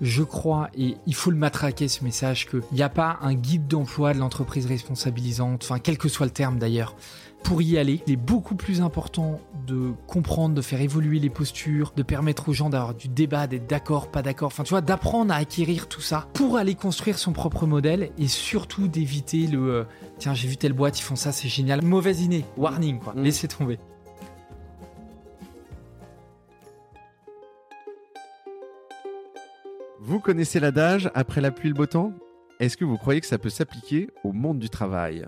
Je crois, et il faut le matraquer ce message, qu'il n'y a pas un guide d'emploi de l'entreprise responsabilisante, enfin quel que soit le terme d'ailleurs, pour y aller. Il est beaucoup plus important de comprendre, de faire évoluer les postures, de permettre aux gens d'avoir du débat, d'être d'accord, pas d'accord, enfin tu vois, d'apprendre à acquérir tout ça pour aller construire son propre modèle et surtout d'éviter le euh, tiens j'ai vu telle boîte, ils font ça, c'est génial. Mauvaise idée, warning quoi, Mm. laissez tomber. Vous connaissez l'adage après la pluie le beau temps? Est-ce que vous croyez que ça peut s'appliquer au monde du travail?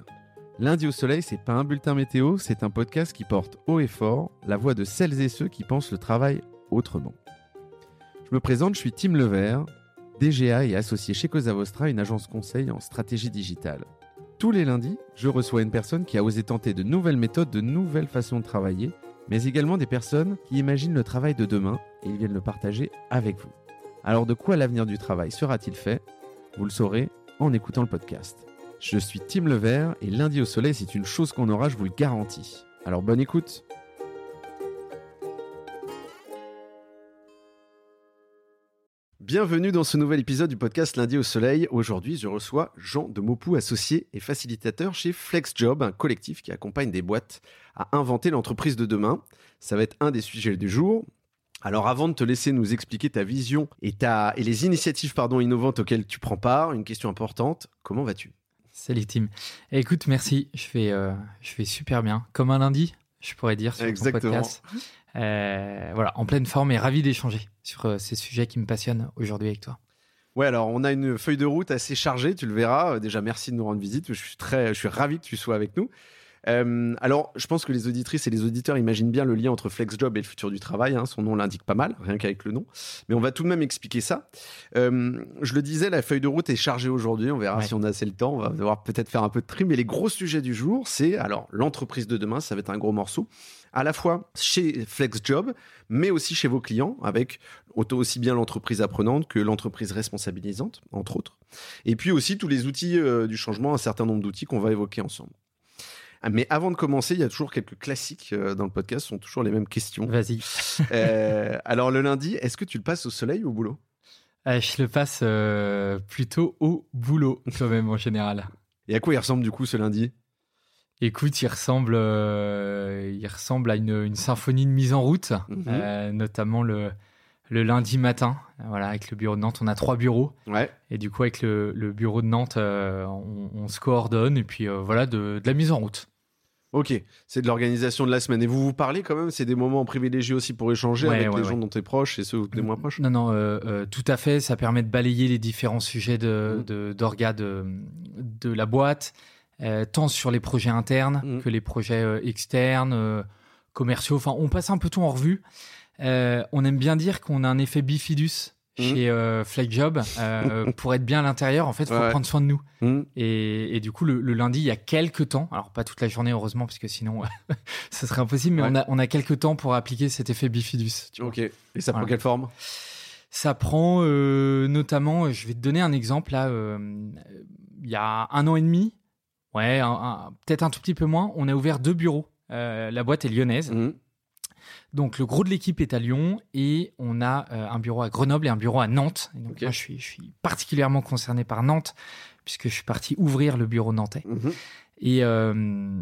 Lundi au soleil, c'est pas un bulletin météo, c'est un podcast qui porte haut et fort la voix de celles et ceux qui pensent le travail autrement. Je me présente, je suis Tim Levert, DGA et associé chez Cosa Vostra, une agence conseil en stratégie digitale. Tous les lundis, je reçois une personne qui a osé tenter de nouvelles méthodes, de nouvelles façons de travailler, mais également des personnes qui imaginent le travail de demain et ils viennent le partager avec vous. Alors de quoi l'avenir du travail sera-t-il fait? Vous le saurez en écoutant le podcast. Je suis Tim Levert et lundi au soleil, c'est une chose qu'on aura, je vous le garantis. Alors bonne écoute Bienvenue dans ce nouvel épisode du podcast Lundi au Soleil. Aujourd'hui, je reçois Jean de Mopou, associé et facilitateur chez FlexJob, un collectif qui accompagne des boîtes à inventer l'entreprise de demain. Ça va être un des sujets du jour. Alors avant de te laisser nous expliquer ta vision et, les initiatives innovantes auxquelles tu prends part, une question importante, comment vas-tu? Salut Tim. Écoute, merci. Je vais, euh, je vais super bien. Comme un lundi, je pourrais dire sur Exactement. ton podcast. Euh, voilà, en pleine forme et ravi d'échanger sur euh, ces sujets qui me passionnent aujourd'hui avec toi. Ouais, alors on a une feuille de route assez chargée, tu le verras. Déjà, merci de nous rendre visite. Je suis très, je suis ravi que tu sois avec nous. Euh, alors, je pense que les auditrices et les auditeurs imaginent bien le lien entre FlexJob et le futur du travail. hein. Son nom l'indique pas mal, rien qu'avec le nom. Mais on va tout de même expliquer ça. Euh, je le disais, la feuille de route est chargée aujourd'hui. On verra Ouais. si on a assez le temps. On va devoir peut-être faire un peu de tri. Mais les gros sujets du jour, c'est alors l'entreprise de demain. Ça va être un gros morceau. À la fois chez FlexJob, mais aussi chez vos clients, avec aussi bien l'entreprise apprenante que l'entreprise responsabilisante, entre autres. Et puis aussi tous les outils euh, du changement, un certain nombre d'outils qu'on va évoquer ensemble. Ah, Mais avant de commencer, il y a toujours quelques classiques euh, dans le podcast, ce sont toujours les mêmes questions. Vas-y. Euh, alors le lundi, est-ce que tu le passes au soleil ou au boulot? Euh, je le passe euh, plutôt au boulot, quand même, en général. Et à quoi il ressemble du coup ce lundi? Écoute, il ressemble, il ressemble à une, une symphonie de mise en route, Mhm. notamment le, le lundi matin. Voilà, avec le bureau de Nantes, on a trois bureaux. Ouais. Et du coup, avec le, le bureau de Nantes, euh, on, on se coordonne et puis euh, voilà, de, de la mise en route. Ok, c'est de l'organisation de la semaine. Et vous vous parlez quand même, c'est des moments privilégiés aussi pour échanger Ouais, avec ouais, les gens dont tu es proche et ceux où tu es moins proche Non, non, euh, euh, tout à fait. Ça permet de balayer les différents sujets de, Mhm. de, d'orga de, de la boîte, euh, tant sur les projets internes Mhm. que les projets externes, commerciaux. Enfin, on passe un peu tout en revue. On aime bien dire qu'on a un effet bifidus. Chez euh, Flagjob. Euh, pour être bien à l'intérieur, en fait, faut Ouais. prendre soin de nous. Hmm. Et, et du coup, le, le lundi, il y a quelques temps, alors pas toute la journée heureusement, parce que sinon, ce serait impossible, mais Ouais. on, a, on a quelques temps pour appliquer cet effet bifidus. Tu vois. Ok, et ça prend quelle forme? Ça prend euh, notamment, je vais te donner un exemple là, euh, il y a un an et demi, ouais, peut-être un tout petit peu moins, on a ouvert deux bureaux. La boîte est lyonnaise, Hmm. Donc le gros de l'équipe est à Lyon et on a euh, un bureau à Grenoble et un bureau à Nantes. Et donc moi, je suis, je suis particulièrement concerné par Nantes puisque je suis parti ouvrir le bureau nantais. Mhm. Et, euh,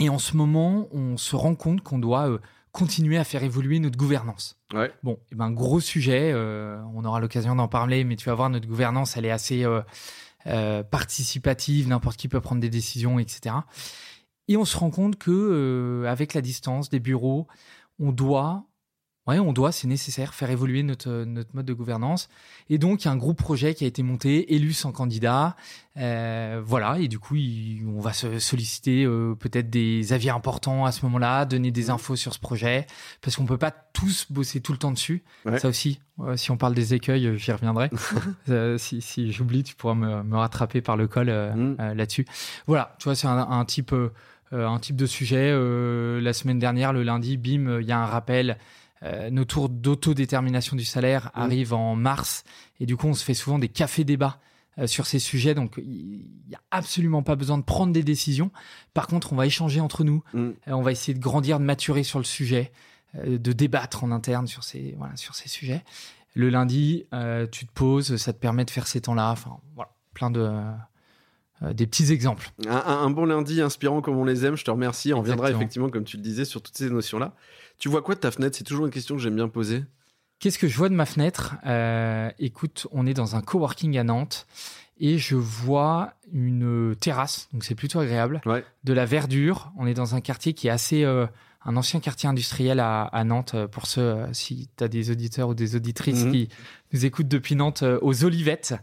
et en ce moment, on se rend compte qu'on doit euh, continuer à faire évoluer notre gouvernance. Ouais. Bon, eh ben, gros sujet, on aura l'occasion d'en parler, mais tu vas voir, notre gouvernance, elle est assez participative, n'importe qui peut prendre des décisions, etc. Et on se rend compte que euh, avec la distance des bureaux, on doit, ouais, on doit, c'est nécessaire, faire évoluer notre notre mode de gouvernance. Et donc, il y a un groupe projet qui a été monté, élu sans candidat, euh, voilà. Et du coup, il- on va se solliciter euh, peut-être des avis importants à ce moment-là, donner des infos sur ce projet, parce qu'on peut pas tous bosser tout le temps dessus. Ouais. Ça aussi, euh, si on parle des écueils, j'y reviendrai. Si si j'oublie, tu pourras me, me rattraper par le col Mm. là-dessus. Voilà, tu vois, c'est un, un type, un type de sujet. Euh, la semaine dernière, le lundi, bim, euh, il y a un rappel. Euh, nos tours d'autodétermination du salaire arrivent en mars et du coup, on se fait souvent des cafés débats euh, sur ces sujets, donc il n'y a absolument pas besoin de prendre des décisions. Par contre, on va échanger entre nous, Mm. Euh, on va essayer de grandir, de maturer sur le sujet, euh, de débattre en interne sur ces, voilà, sur ces sujets. Le lundi, euh, tu te poses, ça te permet de faire ces temps-là. Enfin, voilà, plein de euh, des petits exemples. Un, bon lundi inspirant comme on les aime, je te remercie. On reviendra effectivement, comme tu le disais, sur toutes ces notions-là. Tu vois quoi de ta fenêtre? C'est toujours une question que j'aime bien poser. Qu'est-ce que je vois de ma fenêtre? Euh, Écoute, on est dans un coworking à Nantes et je vois une terrasse, donc c'est plutôt agréable, Ouais. de la verdure. On est dans un quartier qui est assez euh, un ancien quartier industriel à, à Nantes. euh, Pour ceux, euh, si tu as des auditeurs ou des auditrices Mhm. qui nous écoutent depuis Nantes, euh, aux Olivettes.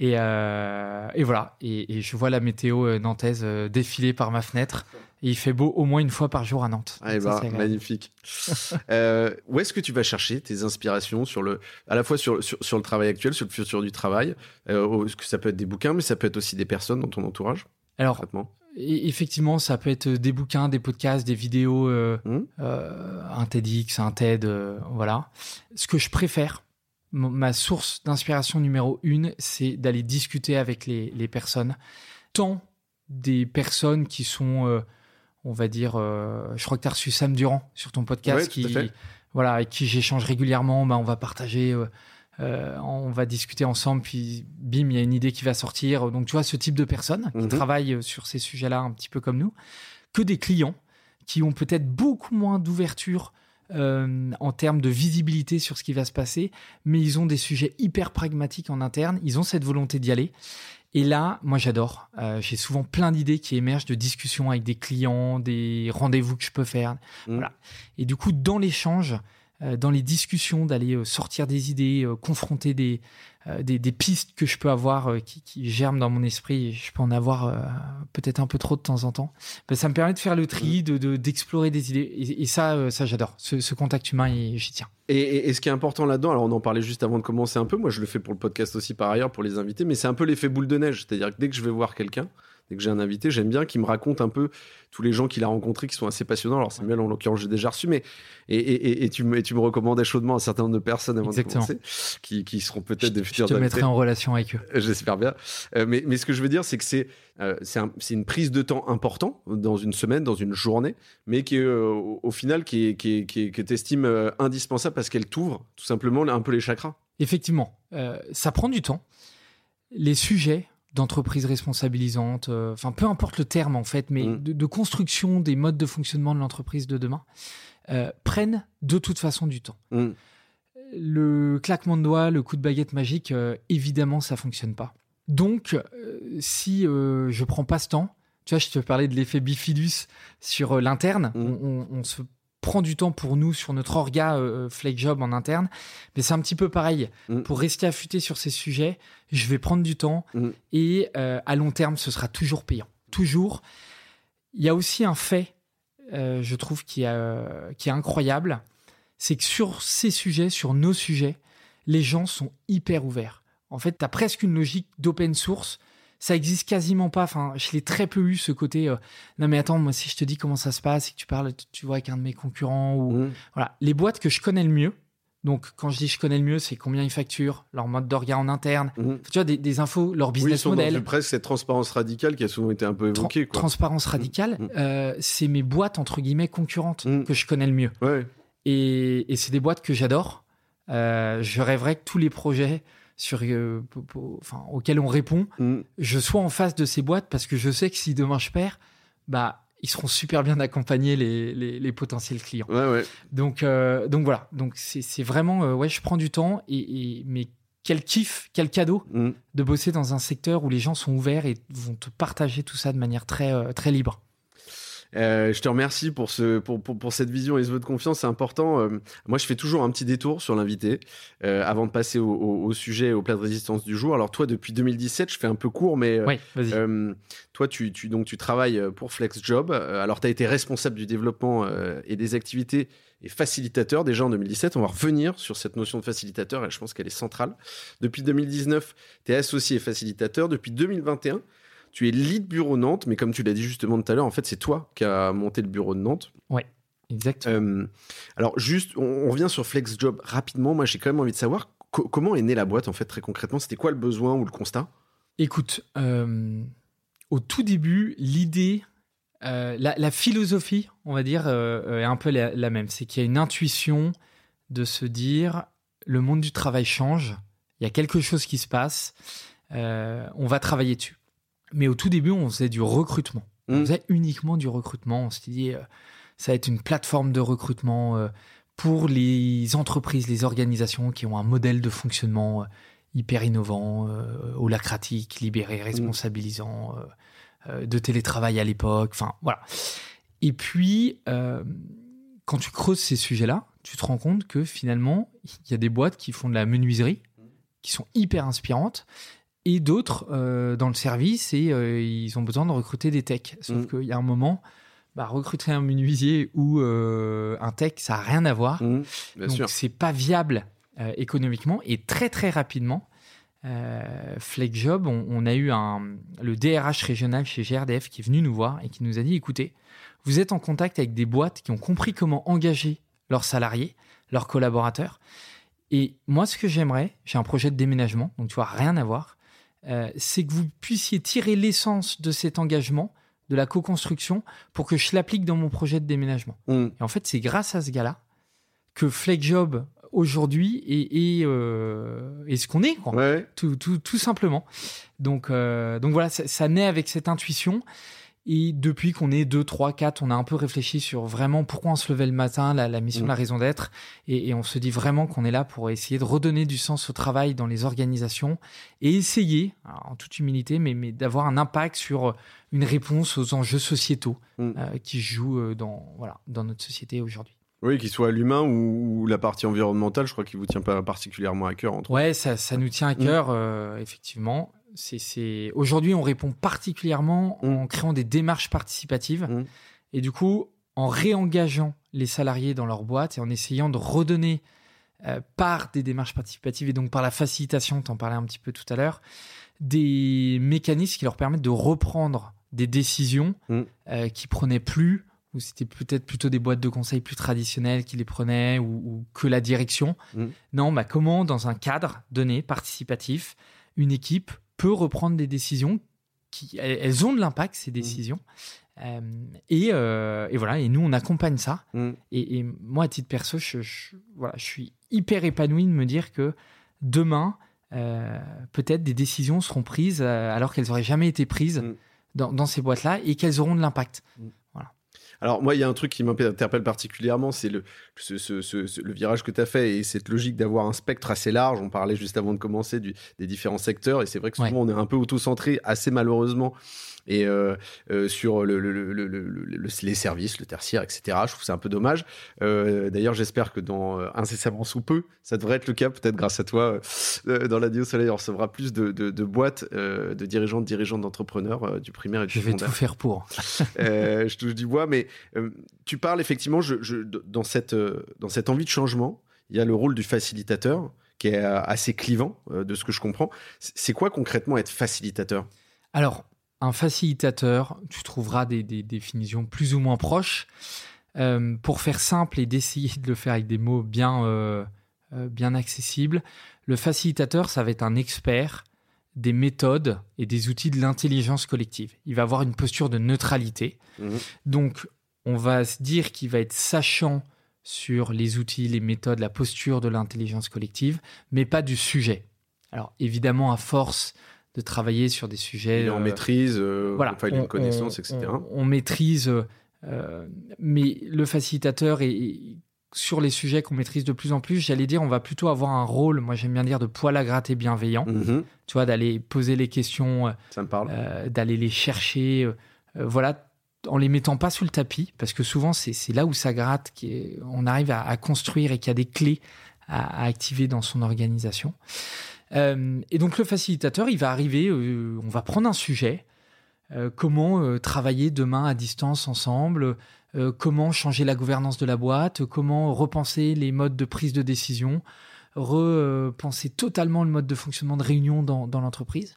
Et, euh, et voilà. Et, et je vois la météo euh, nantaise euh, défiler par ma fenêtre. Et il fait beau au moins une fois par jour à Nantes. Ah, agréable. magnifique. Euh, où est-ce que tu vas chercher tes inspirations sur le, à la fois sur, sur, sur le travail actuel, sur le futur du travail euh, au- que Ça peut être des bouquins, mais ça peut être aussi des personnes dans ton entourage, Alors. Et effectivement, ça peut être des bouquins, des podcasts, des vidéos, euh, euh, un TEDx, un TED, euh, voilà. Ce que je préfère, ma source d'inspiration numéro une, c'est d'aller discuter avec les, les personnes, tant des personnes qui sont, euh, on va dire, euh, je crois que tu as reçu Sam Durand sur ton podcast, qui, voilà, avec qui j'échange régulièrement, bah, on va partager. euh, on va discuter ensemble, puis bim, il y a une idée qui va sortir. Donc, tu vois, ce type de personnes qui Mhm. travaillent sur ces sujets-là un petit peu comme nous, que des clients qui ont peut-être beaucoup moins d'ouverture euh, en termes de visibilité sur ce qui va se passer, mais ils ont des sujets hyper pragmatiques en interne, ils ont cette volonté d'y aller. Et là, moi j'adore. Euh, J'ai souvent plein d'idées qui émergent de discussions avec des clients, des rendez-vous que je peux faire. Mhm. Voilà. Et du coup, dans l'échange, dans les discussions, d'aller euh, sortir des idées, euh, confronter des, euh, des, des pistes que je peux avoir euh, qui, qui germent dans mon esprit, et je peux en avoir euh, peut-être un peu trop de temps en temps, ben, ça me permet de faire le tri, de de- d'explorer des idées. Et, et ça, euh, ça j'adore. Ce, ce contact humain, j'y tiens. Et, et- et ce qui est important là-dedans, alors on en parlait juste avant de commencer un peu, moi je le fais pour le podcast aussi par ailleurs pour les invités, mais c'est un peu l'effet boule de neige. C'est-à-dire que dès que je vais voir quelqu'un, dès que j'ai un invité, j'aime bien qu'il me raconte un peu tous les gens qu'il a rencontrés qui sont assez passionnants. Alors Samuel, en l'occurrence, j'ai déjà reçu, mais et, et- et- et tu, me, et tu me recommandais chaudement un certain nombre de personnes avant Exactement. de commencer, qui, qui seront peut-être Je, des je futurs te invités. mettrai en relation avec eux. J'espère bien. Euh, mais, mais ce que je veux dire, c'est que c'est euh, c'est un- c'est une prise de temps important dans une semaine, dans une journée, mais qui est, euh, au, final qui est, qui est- qui est- que tu estimes indispensable parce qu'elle t'ouvre tout simplement un peu les chakras. Effectivement, euh, ça prend du temps. Les sujets d'entreprise responsabilisante, euh, enfin peu importe le terme en fait, mais Mm. de, de construction des modes de fonctionnement de l'entreprise de demain, euh, prennent de toute façon du temps. Mm. Le claquement de doigts, le coup de baguette magique, euh, évidemment, ça fonctionne pas. Donc, euh, si euh, je prends pas ce temps, tu vois, je te parlais de l'effet bifidus sur l'interne, Mm. on, on- on se prend du temps pour nous sur notre orga euh, Flake Job en interne, mais c'est un petit peu pareil. Mm. Pour rester affûté sur ces sujets, je vais prendre du temps Mm. et euh, à long terme, ce sera toujours payant. Toujours. Il y a aussi un fait, euh, je trouve, qui, a- qui est incroyable, c'est que sur ces sujets, sur nos sujets, les gens sont hyper ouverts. En fait, tu as presque une logique d'open source. Ça existe quasiment pas. Enfin, je l'ai très peu eu ce côté. euh, non mais attends, moi si je te dis comment ça se passe et que tu parles, tu- tu vois avec un de mes concurrents ou Mm. voilà, les boîtes que je connais le mieux. Donc quand je dis je connais le mieux, c'est combien ils facturent, leur mode d'orga en interne. Mm. Tu vois des, des infos, leur Oui, ils business sont dans model. une- presque cette transparence radicale qui a souvent été un peu évoquée. quoi. transparence radicale, Mm. euh, c'est mes boîtes entre guillemets concurrentes que je connais le mieux. Ouais. Et, et c'est des boîtes que j'adore. Euh, je rêverais que tous les projets sur, euh, enfin, auxquels on répond, Mm. je sois en face de ces boîtes parce que je sais que si demain je perds, bah, ils seront super bien accompagnés les, les, les potentiels clients. Ouais, ouais. Donc, euh, donc voilà. Donc c'est c'est vraiment, euh, ouais, je prends du temps et, et- mais quel kiff, quel cadeau Mm. de bosser dans un secteur où les gens sont ouverts et vont te partager tout ça de manière très, euh, très libre. Euh, je te remercie pour, ce, pour, pour, pour cette vision et ce vote de confiance, c'est important. Euh, moi, je fais toujours un petit détour sur l'invité euh, avant de passer au, au, au sujet, au plat de résistance du jour. Alors toi, depuis 2017, je fais un peu court, mais Oui, toi, tu, tu, donc, tu travailles pour FlexJob. Alors, tu as été responsable du développement et des activités et facilitateur déjà en 2017. On va revenir sur cette notion de facilitateur et je pense qu'elle est centrale. Depuis 2019, tu es associé et facilitateur. Depuis 2021, tu es lead bureau Nantes, mais comme tu l'as dit justement tout à l'heure, en fait, c'est toi qui as monté le bureau de Nantes. Exactement. Euh, alors, juste, on, on revient sur FlexJob rapidement. Moi, j'ai quand même envie de savoir co- comment est née la boîte, en fait, très concrètement. C'était quoi le besoin ou le constat? Écoute, euh, au tout début, l'idée, euh, la, la philosophie, on va dire, est un peu la, la même. C'est qu'il y a une intuition de se dire le monde du travail change, il y a quelque chose qui se passe, on va travailler dessus. Mais au tout début, on faisait du recrutement. On Mm. faisait uniquement du recrutement. On s'est dit, euh, ça va être une plateforme de recrutement euh, pour les entreprises, les organisations qui ont un modèle de fonctionnement euh, hyper innovant, holacratique, libéré, responsabilisant, euh, euh, de télétravail à l'époque. Enfin, voilà. Et puis, quand tu creuses ces sujets-là, tu te rends compte que finalement, il y a des boîtes qui font de la menuiserie, qui sont hyper inspirantes, et d'autres euh, dans le service, et euh, ils ont besoin de recruter des techs. Sauf Mm. qu'il y a un moment, bah, recruter un menuisier ou euh, un tech, ça n'a rien à voir. Mmh, bien Donc c'est pas viable économiquement et très très rapidement. FlexJob, on, on a eu un, le DRH régional chez GRDF qui est venu nous voir et qui nous a dit écoutez, vous êtes en contact avec des boîtes qui ont compris comment engager leurs salariés, leurs collaborateurs. Et moi, ce que j'aimerais, j'ai un projet de déménagement, donc tu vois, rien à voir, euh, c'est que vous puissiez tirer l'essence de cet engagement, de la co-construction, pour que je l'applique dans mon projet de déménagement. Mmh. Et en fait, c'est grâce à ce gars-là que FlexJob aujourd'hui est, est, euh, est ce qu'on est, quoi. Ouais. Tout, tout, tout simplement. Donc, euh, donc voilà, ça, ça naît avec cette intuition. Et depuis qu'on est 2, 3, 4, on a un peu réfléchi sur vraiment pourquoi on se levait le matin, la, la mission, Mm. la raison d'être. Et, et on se dit vraiment qu'on est là pour essayer de redonner du sens au travail dans les organisations et essayer, en toute humilité, mais, mais d'avoir un impact sur une réponse aux enjeux sociétaux Mm. euh, qui jouent euh, dans, voilà, dans notre société aujourd'hui. Oui, qu'il soit l'humain ou, ou la partie environnementale, je crois qu'il vous tient pas particulièrement à cœur. Entre... Ouais, ça, ça nous tient à cœur, euh, effectivement. C'est. Aujourd'hui, on répond particulièrement en créant des démarches participatives. Mm. Et du coup, en réengageant les salariés dans leur boîte et en essayant de redonner euh, par des démarches participatives et donc par la facilitation, tu en parlais un petit peu tout à l'heure, des mécanismes qui leur permettent de reprendre des décisions Mm. euh, qui prenaient plus, ou c'était peut-être plutôt des boîtes de conseil plus traditionnelles qui les prenaient, ou, ou que la direction. Mm. Non, bah comment, dans un cadre donné, participatif, une équipe peut reprendre des décisions qui, elles ont de l'impact, ces décisions. Euh, et, euh, et voilà, et nous, on accompagne ça. Mmh. Et, et moi, à titre perso, je, je- voilà, je suis hyper épanoui de me dire que demain, euh, peut-être des décisions seront prises alors qu'elles n'auraient jamais été prises Mm. dans, dans ces boîtes-là et qu'elles auront de l'impact. Alors moi, il y a un truc qui m'interpelle particulièrement, c'est le, ce- ce- ce- ce- le virage que tu as fait et cette logique d'avoir un spectre assez large. On parlait juste avant de commencer du- des différents secteurs et c'est vrai que souvent Ouais. on est un peu auto-centré, assez malheureusement, et euh, euh, sur le, le- le- le- le- le- les services, le tertiaire, etc. Je trouve c'est un peu dommage. Euh, D'ailleurs, j'espère que dans incessamment sous peu, ça devrait être le cas, peut-être grâce à toi, dans la Dio Soleil, on recevra plus de, de- de boîtes, de dirigeants, de dirigeants d'entrepreneurs du primaire et du Je vais secondaire. tout faire pour. Je touche du bois, mais tu parles effectivement, je, je- dans, cette, dans cette envie de changement, il y a le rôle du facilitateur qui est assez clivant, de ce que je comprends. C'est quoi concrètement être facilitateur? Alors, un facilitateur, tu trouveras des, des définitions plus ou moins proches. Euh, pour faire simple et d'essayer de le faire avec des mots bien, euh, euh, bien accessibles, le facilitateur, ça va être un expert des méthodes et des outils de l'intelligence collective. Il va avoir une posture de neutralité. Mhm. Donc, on va se dire qu'il va être sachant sur les outils, les méthodes, la posture de l'intelligence collective, mais pas du sujet. Alors, évidemment, à force de travailler sur des sujets... Euh, maîtrise, euh, voilà, enfin, il a on- une connaissance, on- etc. On, on maîtrise, mais le facilitateur est, est- sur les sujets qu'on maîtrise de plus en plus, j'allais dire, on va plutôt avoir un rôle, moi j'aime bien dire, de poil à gratter bienveillant. Mhm, Tu vois, d'aller poser les questions, euh, d'aller les chercher, euh, voilà, en les mettant pas sous le tapis, parce que souvent c'est là où ça gratte, qui est- on arrive à, à construire et qu'il y a des clés à, à activer dans son organisation. Euh, et donc le facilitateur, il va arriver, euh, on va prendre un sujet, euh, comment travailler demain à distance ensemble, comment changer la gouvernance de la boîte, comment repenser les modes de prise de décision, repenser totalement le mode de fonctionnement de réunion dans, l'entreprise.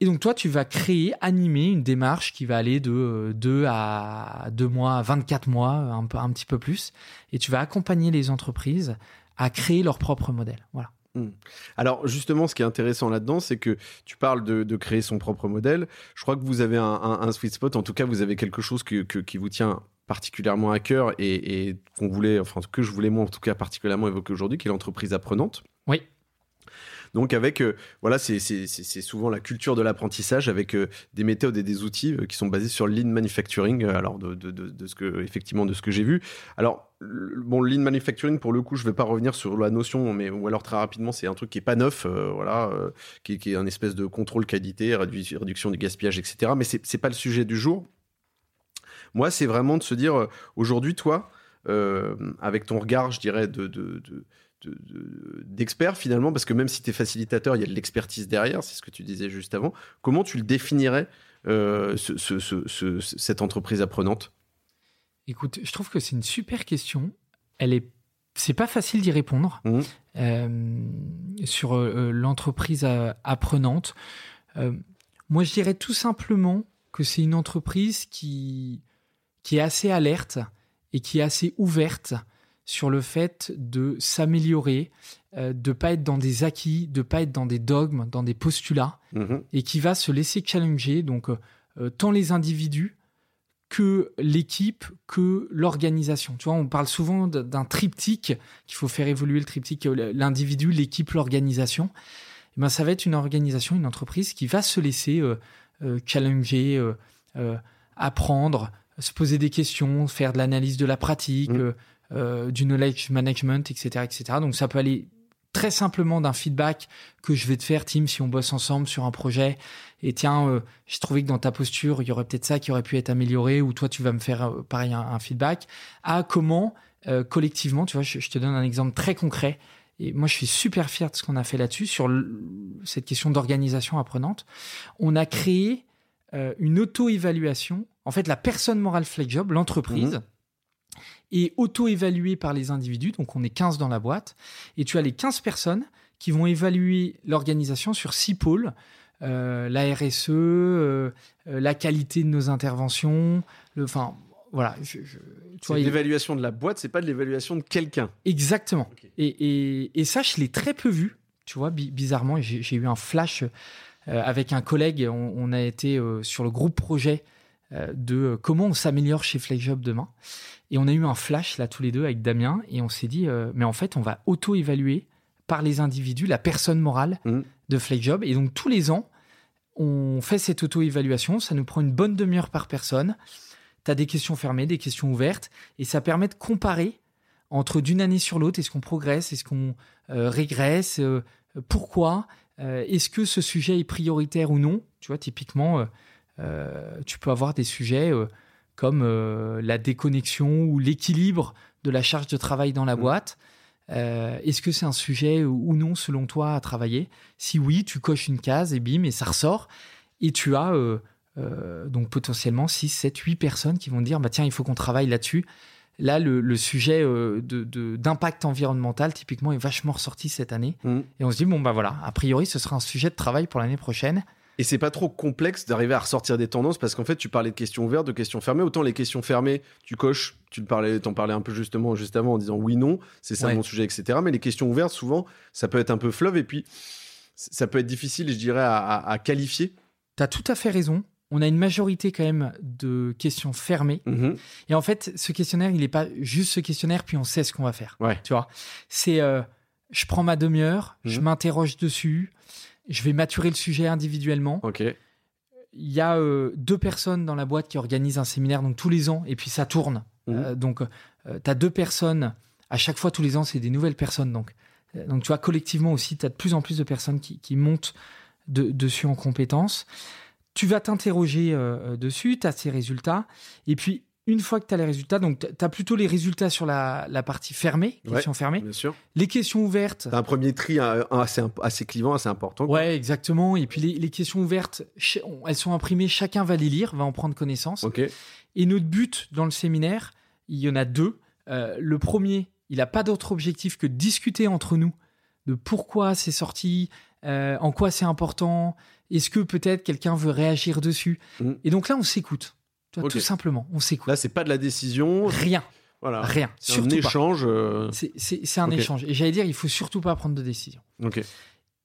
Et donc toi, tu vas créer, animer une démarche qui va aller de 2 à 2 mois, à 24 mois, un, un petit peu plus. Et tu vas accompagner les entreprises à créer leur propre modèle. Voilà. Hmm. Alors justement, ce qui est intéressant là-dedans, c'est que tu parles de, créer son propre modèle. Je crois que vous avez un, sweet spot, en tout cas, vous avez quelque chose qui vous tient particulièrement à cœur et, qu'on voulait, enfin que je voulais moi en tout cas particulièrement évoquer aujourd'hui, qui est l'entreprise apprenante. Oui. Donc avec euh, voilà, c'est souvent la culture de l'apprentissage avec euh, des méthodes et des outils euh, qui sont basés sur le lean manufacturing. alors de, de, de, ce que effectivement de ce que j'ai vu. Alors bon, le lean manufacturing pour le coup, je vais pas revenir sur la notion, mais ou alors très rapidement, c'est un truc qui est pas neuf, voilà, qui, qui, est un espèce de contrôle qualité, réduction du gaspillage, etc. Mais c'est pas le sujet du jour. Moi, c'est vraiment de se dire, euh, aujourd'hui, toi, euh, avec ton regard, je dirais, de, d'expert finalement, parce que même si tu es facilitateur, il y a de l'expertise derrière, c'est ce que tu disais juste avant. Comment tu le définirais, euh, cette entreprise apprenante? Écoute, je trouve que c'est une super question. Elle est, c'est pas facile d'y répondre mmh. sur l'entreprise apprenante. moi, je dirais tout simplement que c'est une entreprise qui qui est assez alerte et qui est assez ouverte sur le fait de s'améliorer, euh, de pas être dans des acquis, de pas être dans des dogmes, dans des postulats, mhm. et qui va se laisser challenger, donc euh, tant les individus que l'équipe, que l'organisation. Tu vois, on parle souvent d'un triptyque, qu'il faut faire évoluer le triptyque, euh, l'individu, l'équipe, l'organisation. Eh ben, ça va être une organisation, une entreprise qui va se laisser challenger, apprendre, se poser des questions, faire de l'analyse de la pratique, mm. euh, euh, du knowledge management, etc., etc. Donc ça peut aller très simplement d'un feedback que je vais te faire, Tim, si on bosse ensemble sur un projet. Et tiens, euh, j'ai trouvé que dans ta posture, il y aurait peut-être ça qui aurait pu être amélioré, ou toi, tu vas me faire pareil un, feedback. À comment collectivement, tu vois, je, te donne un exemple très concret. Et moi, je suis super fier de ce qu'on a fait là-dessus sur cette question d'organisation apprenante. On a créé une auto-évaluation en fait, la personne morale FlexJob, l'entreprise, mhm. Est auto-évaluée par les individus. Donc, on est 15 dans la boîte. Et tu as les 15 personnes qui vont évaluer l'organisation sur six pôles. Euh, la RSE, euh, euh, la qualité de nos interventions, le, enfin voilà. l'évaluation de la boîte, c'est pas de l'évaluation de quelqu'un. Exactement. Et, et, ça, je l'ai très peu vu. Tu vois, bizarrement, j'ai eu un flash avec un collègue. On, a été sur le groupe projet de comment on s'améliore chez FlexJob demain. Et on a eu un flash là tous les deux avec Damien et on s'est dit, euh, mais en fait, on va auto-évaluer par les individus la personne morale mmh. de FlexJob. Et donc tous les ans, on fait cette auto-évaluation. Ça nous prend une bonne demi-heure par personne. Tu as des questions fermées, des questions ouvertes. Et ça permet de comparer entre d'une année sur l'autre. Est-ce qu'on progresse? Est-ce qu'on euh, régresse? Pourquoi? Est-ce que ce sujet est prioritaire ou non? Tu vois, typiquement, euh, tu peux avoir des sujets euh, comme euh, la déconnexion ou l'équilibre de la charge de travail dans la mm. boîte. Est-ce que c'est un sujet ou non selon toi à travailler? Si oui, tu coches une case et bim, et ça ressort. Et tu as donc potentiellement 6, 7, 8 personnes qui vont dire bah, tiens, il faut qu'on travaille là-dessus. Là, le, sujet d'impact environnemental, typiquement, est vachement ressorti cette année. Mm. Et on se dit bon, bah voilà, a priori, ce sera un sujet de travail pour l'année prochaine. Et c'est pas trop complexe d'arriver à ressortir des tendances parce qu'en fait, tu parlais de questions ouvertes, de questions fermées. Autant les questions fermées, tu coches, tu parlais, t'en parlais un peu justement juste avant en disant oui, non, c'est ça mon sujet, etc. Mais les questions ouvertes, souvent, ça peut être un peu fleuve et puis ça peut être difficile, je dirais, à, qualifier. Tu as tout à fait raison. On a une majorité quand même de questions fermées. Mm-hmm. Et en fait, ce questionnaire, il n'est pas juste ce questionnaire, puis on sait ce qu'on va faire. Ouais. Tu vois, c'est euh, je prends ma demi-heure, je mm-hmm. m'interroge dessus, je vais maturer le sujet individuellement. Ok. Il y a euh, deux personnes dans la boîte qui organisent un séminaire donc tous les ans et puis ça tourne. Mhm. Euh, donc euh, tu as deux personnes à chaque fois tous les ans c'est des nouvelles personnes donc donc tu vois collectivement aussi tu as de plus en plus de personnes qui, qui montent dessus en compétences. Tu vas t'interroger dessus, tu as ces résultats et puis une fois que tu as les résultats, donc tu as plutôt les résultats sur la, partie fermée, questions fermées. Bien sûr. Les questions ouvertes. As un premier tri assez, assez clivant, assez important. Ouais, exactement. Et puis les, questions ouvertes, elles sont imprimées, chacun va les lire, va en prendre connaissance. Et notre but dans le séminaire, il y en a deux. Euh, le premier, il n'a pas d'autre objectif que de discuter entre nous de pourquoi c'est sorti, euh, en quoi c'est important, est-ce que peut-être quelqu'un veut réagir dessus. Mm. Et donc là, on s'écoute. Tout simplement, on s'écoute. Là, c'est pas de la décision. Rien. Voilà. Rien. C'est un échange. euh, C'est- un échange. Et j'allais dire, il faut surtout pas prendre de décision. Ok.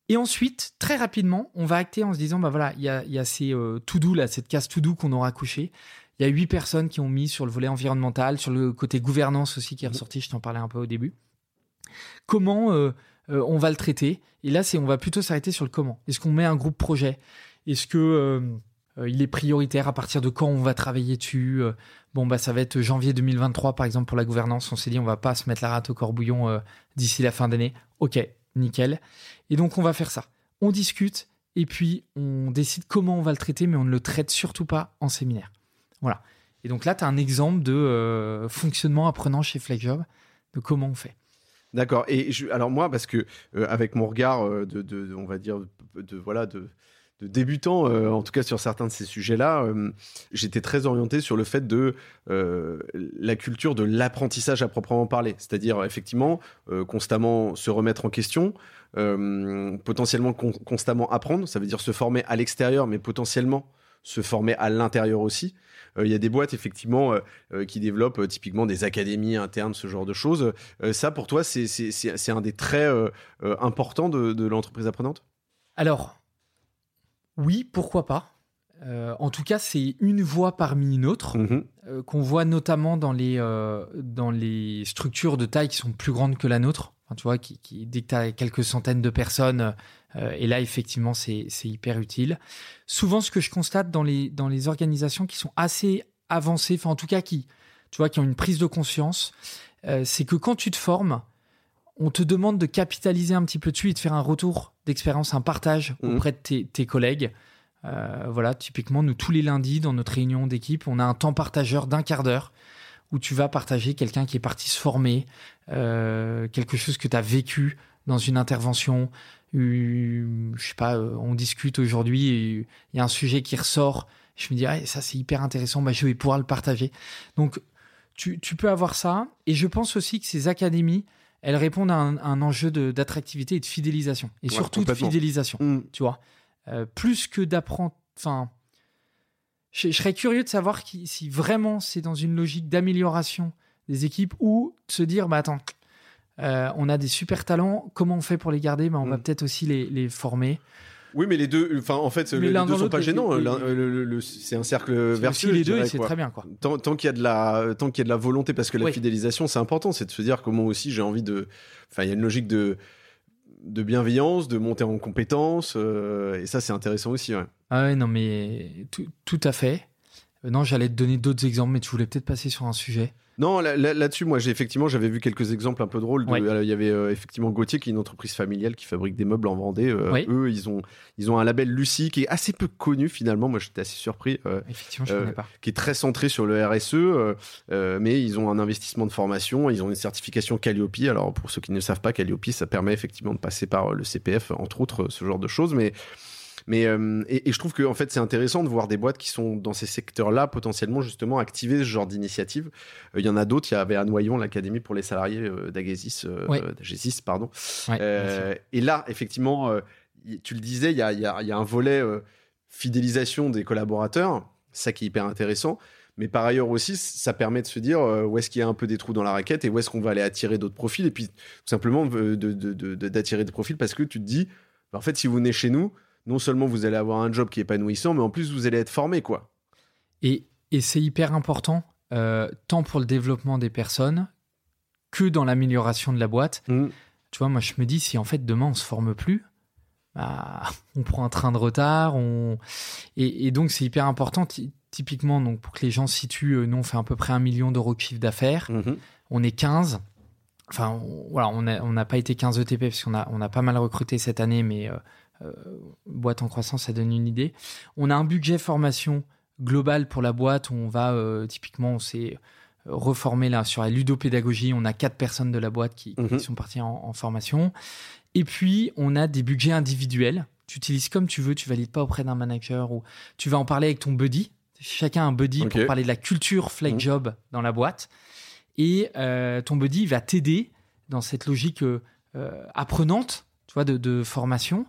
Et ensuite, très rapidement, on va acter en se disant, bah voilà, il y a, y a ces euh, to-do, là, cette case to-do qu'on aura couchée. Il y a huit personnes qui ont mis sur le volet environnemental, sur le côté gouvernance aussi qui est ressorti, je t'en parlais un peu au début. Comment euh, euh, on va le traiter? Et là, c'est on va plutôt s'arrêter sur le comment. Est-ce qu'on met un groupe projet? Est-ce que il est prioritaire À partir de quand on va travailler dessus Euh, Bon, bah ça va être janvier 2023, par exemple, pour la gouvernance. On s'est dit, on va pas se mettre la rate au corbouillon euh, d'ici la fin d'année. Ok, nickel. Et donc, on va faire ça. On discute et puis on décide comment on va le traiter, mais on ne le traite surtout pas en séminaire. Voilà. Et donc là, tu as un exemple de euh, fonctionnement apprenant chez FlexJob, de comment on fait. D'accord. Et alors moi, parce que euh, avec mon regard euh, de, on va dire, de- voilà, de, de débutant, euh, en tout cas sur certains de ces sujets-là, euh, j'étais très orienté sur le fait de euh, la culture de l'apprentissage à proprement parler, c'est-à-dire effectivement constamment se remettre en question, potentiellement con- constamment apprendre. Ça veut dire se former à l'extérieur, mais potentiellement se former à l'intérieur aussi. Il y a des boîtes effectivement qui développent typiquement des académies internes, ce genre de choses. Ça, pour toi, c'est un des traits importants de, de l'entreprise apprenante? Alors, oui, pourquoi pas. Euh, en tout cas, c'est une voie parmi une autre. Mhm. euh, qu'on voit notamment dans les, euh, dans les structures de taille qui sont plus grandes que la nôtre. Enfin, tu vois, qui, qui, dès que tu as quelques centaines de personnes, et là, effectivement, c'est c'est hyper utile. Souvent, ce que je constate dans les, dans les organisations qui sont assez avancées, enfin, en tout cas, qui, tu vois, qui ont une prise de conscience, c'est que quand tu te formes, on te demande de capitaliser un petit peu dessus et de faire un retour d'expérience, un partage Mhm. auprès de tes, tes collègues. Euh, voilà, typiquement, nous, tous les lundis, dans notre réunion d'équipe, on a un temps partageur d'un quart d'heure où tu vas partager quelqu'un qui est parti se former, euh, quelque chose que tu as vécu dans une intervention. Euh, je sais pas, euh, on discute aujourd'hui et il y a un sujet qui ressort. Je me dis, ah, ça c'est hyper intéressant, bah, je vais pouvoir le partager. Donc, tu, tu peux avoir ça. Et je pense aussi que ces académies, elles répondent à un, un enjeu d'attractivité et de fidélisation. Et Ouais, surtout de fidélisation Mhm. tu vois. Euh, plus que d'apprendre. Enfin, je, je serais curieux de savoir qui- si vraiment c'est dans une logique d'amélioration des équipes ou de se dire, bah attends, euh, on a des super talents, comment on fait pour les garder? Bah, On va Mm. peut-être aussi les, les former. Oui, mais les deux, enfin, en fait, les l'un deux sont pas les- gênants. les- C'est un cercle vertueux. les deux, c'est très bien, quoi. Tant, tant qu'il y a de la, tant qu'il y a de la volonté, parce que la Oui. fidélisation, c'est important, c'est de se dire comment aussi j'ai envie de, enfin, il y a une logique de, de bienveillance, de monter en compétences, euh, et ça, c'est intéressant aussi. Ouais. Ah ouais, non, mais tout, tout à fait. Euh, non, j'allais te donner d'autres exemples, mais tu voulais peut-être passer sur un sujet. Non, là- là- là-dessus, moi, j'ai effectivement, j'avais vu quelques exemples un peu drôles. Ouais. euh, Il y avait euh, effectivement Gauthier, qui est une entreprise familiale qui fabrique des meubles en Vendée. Euh, Oui. Eux, ils ont, ils ont un label Lucie qui est assez peu connu finalement. Moi, j'étais assez surpris. Effectivement, je ne connais pas. qui est très centré sur le RSE, mais ils ont un investissement de formation, ils ont une certification Calliope. Alors pour ceux qui ne savent pas, Calliope, ça permet effectivement de passer par le CPF, entre autres, ce genre de choses. Mais, mais euh, et, et je trouve que en fait c'est intéressant de voir des boîtes qui sont dans ces secteurs-là potentiellement justement activer ce genre d'initiative. Euh, Il y en a d'autres. Il y avait à Noyon l'académie pour les salariés euh, d'Agesis, Ouais. pardon. Ouais, et là, effectivement, tu le disais, il y a, il y a- il y a un volet fidélisation des collaborateurs, ça qui est hyper intéressant. Mais par ailleurs aussi, ça permet de se dire où est-ce qu'il y a un peu des trous dans la raquette et où est-ce qu'on va aller attirer d'autres profils. Et puis, tout simplement, de- de- de- de- d'attirer des profils parce que tu te dis, bah, en fait, si vous venez chez nous, non seulement vous allez avoir un job qui est épanouissant, mais en plus, vous allez être formé, quoi. Et, et c'est hyper important, euh, tant pour le développement des personnes que dans l'amélioration de la boîte. Mhm. Tu vois, moi, je me dis, si en fait demain on se forme plus, bah, on prend un train de retard. On... Et, et donc, c'est hyper important. Ty- Typiquement, donc, pour que les gens situent, euh, nous, on fait à peu près un million d'euros de chiffre d'affaires. Mhm. On est 15. Enfin, on- voilà, on n'a on pas été 15 ETP parce qu'on a, on a pas mal recruté cette année, mais euh, boîte en croissance, ça donne une idée. On a un budget formation global pour la boîte où on va euh, typiquement, on s'est reformé là sur la ludopédagogie. On a quatre personnes de la boîte qui, qui Mhm. sont parties en, en formation. Et puis, on a des budgets individuels. Tu utilises comme tu veux, tu valides pas auprès d'un manager ou tu vas en parler avec ton buddy. Chacun a un buddy pour parler de la culture flex Mhm. job dans la boîte. Et euh, ton buddy va t'aider dans cette logique euh, euh, apprenante, tu vois, de, de formation.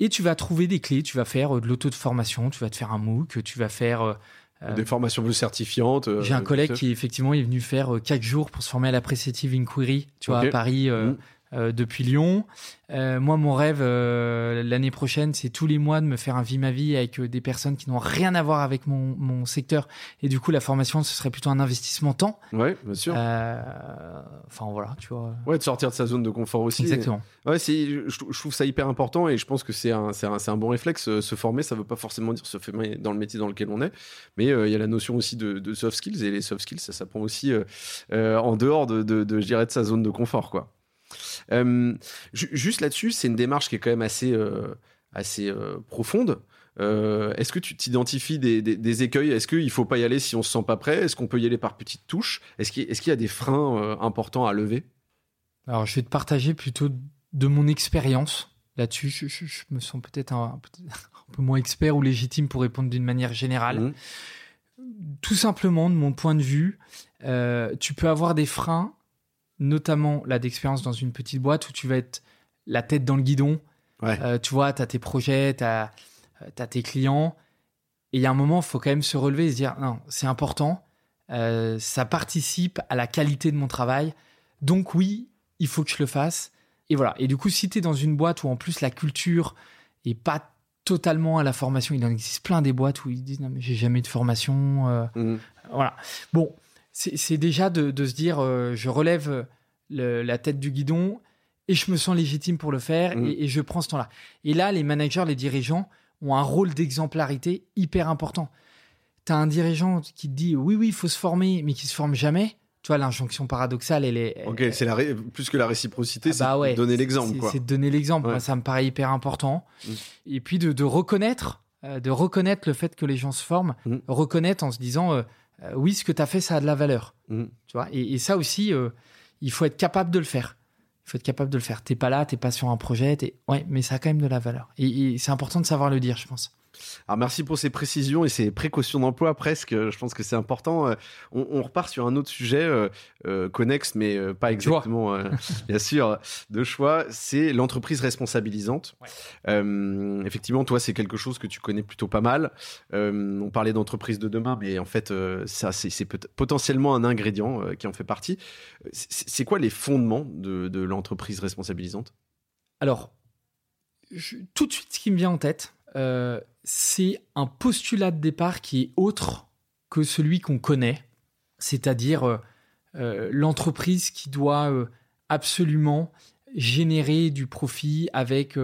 Et tu vas trouver des clés. Tu vas faire euh, de l'auto de formation, tu vas te faire un MOOC, tu vas faire euh, Euh, Des formations plus certifiantes. euh, J'ai un collègue qui effectivement est venu faire euh, quatre jours pour se former à la Inquiry, tu vois, à Paris Mhm. Euh, depuis Lyon. Euh, moi, mon rêve euh, l'année prochaine, c'est tous les mois de me faire un vie ma vie avec des personnes qui n'ont rien à voir avec mon, mon secteur. Et du coup, la formation, ce serait plutôt un investissement temps. Ouais, bien sûr. Enfin voilà, tu vois. Ouais, de sortir de sa zone de confort aussi. Exactement. Ouais, c'est, je, je trouve ça hyper important et je pense que c'est un, c'est un, un bon réflexe. Se former, ça veut pas forcément dire se former dans le métier dans lequel on est, mais il y a la notion aussi de, de soft skills et les soft skills, ça s'apprend aussi euh, euh, en dehors de, de, de, je dirais, de sa zone de confort, quoi. Euh, ju- juste là-dessus, c'est une démarche qui est quand même assez, euh, assez euh, profonde. Est-ce que tu t'identifies des, des, des écueils? Est-ce qu'il faut pas y aller si on se sent pas prêt? Est-ce qu'on peut y aller par petites touches? Est-ce qu'il, y a des freins importants à lever? Alors, je vais te partager plutôt de mon expérience là-dessus. Je, je- je me sens peut-être un, peu moins expert ou légitime pour répondre d'une manière générale. Mhm. Tout simplement, de mon point de vue, tu peux avoir des freins, notamment là d'expérience dans une petite boîte où tu vas être la tête dans le guidon. Ouais. Euh, tu vois, tu as tes projets, tu as, tes clients. Et il y a un moment, il faut quand même se relever et se dire, non, c'est important. Euh, ça participe à la qualité de mon travail. Donc oui, il faut que je le fasse. Et voilà. Et du coup, si tu es dans une boîte où en plus la culture est pas totalement à la formation, il en existe plein des boîtes où ils disent, non, mais j'ai jamais eu de formation. euh, Mhm. voilà. Bon, c'est déjà de, de se dire, euh, je relève le- la tête du guidon et je me sens légitime pour le faire Mm. et, et je prends ce temps-là. Et là, les managers, les dirigeants ont un rôle d'exemplarité hyper important. Tu as un dirigeant qui te dit, oui, oui, il faut se former, mais qui se forme jamais. Tu vois, l'injonction paradoxale, elle est... Ok, c'est la ré- plus que la réciprocité, Ah c'est bah ouais, de donner l'exemple, c'est- de donner l'exemple. Ouais. Ça me paraît hyper important. Mm. Et puis de, de reconnaître, euh, de reconnaître le fait que les gens se forment, Mm. reconnaître en se disant, euh, euh, oui, ce que tu as fait, ça a de la valeur. Mm. Tu vois et, et ça aussi, euh, il faut être capable de le faire. Il faut être capable de le faire. T'es pas là, t'es pas sur un projet, t'es... ouais, mais ça a quand même de la valeur. Et, et c'est important de savoir le dire, je pense. Alors merci pour ces précisions et ces précautions d'emploi presque. Je pense que c'est important. Euh, On, on repart sur un autre sujet euh, euh, connexe, mais euh, pas exactement, bien sûr, de choix. C'est l'entreprise responsabilisante. Ouais. Effectivement, toi, c'est quelque chose que tu connais plutôt pas mal. On parlait d'entreprise de demain, mais en fait, ça, c'est potentiellement un ingrédient qui en fait partie. C'est c'est quoi les fondements de, de l'entreprise responsabilisante? Alors, je- tout de suite, ce qui me vient en tête, euh, c'est un postulat de départ qui est autre que celui qu'on connaît, c'est-à-dire euh, euh, l'entreprise qui doit euh, absolument générer du profit avec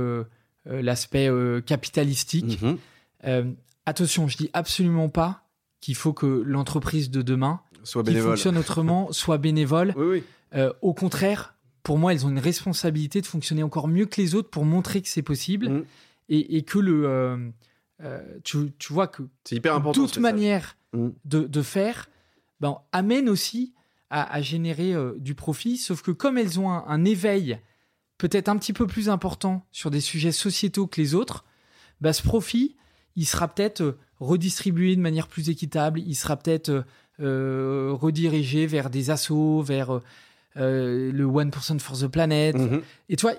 l'aspect capitalistique. Mhm. Euh, attention, je dis absolument pas qu'il faut que l'entreprise de demain, Soit qui fonctionne autrement, soit bénévole. Oui, oui. Au contraire, pour moi, elles ont une responsabilité de fonctionner encore mieux que les autres pour montrer que c'est possible Mhm. Et, et que le. euh, euh, tu, tu vois que C'est hyper important. toute manière Mhm. de, de faire ben, amène aussi à, à générer euh, du profit, sauf que comme elles ont un, un éveil peut-être un petit peu plus important sur des sujets sociétaux que les autres, ben, ce profit, il sera peut-être redistribué de manière plus équitable, il sera peut-être euh, redirigé vers des assos, vers le One Person for the Planet, Mhm. et tu vois,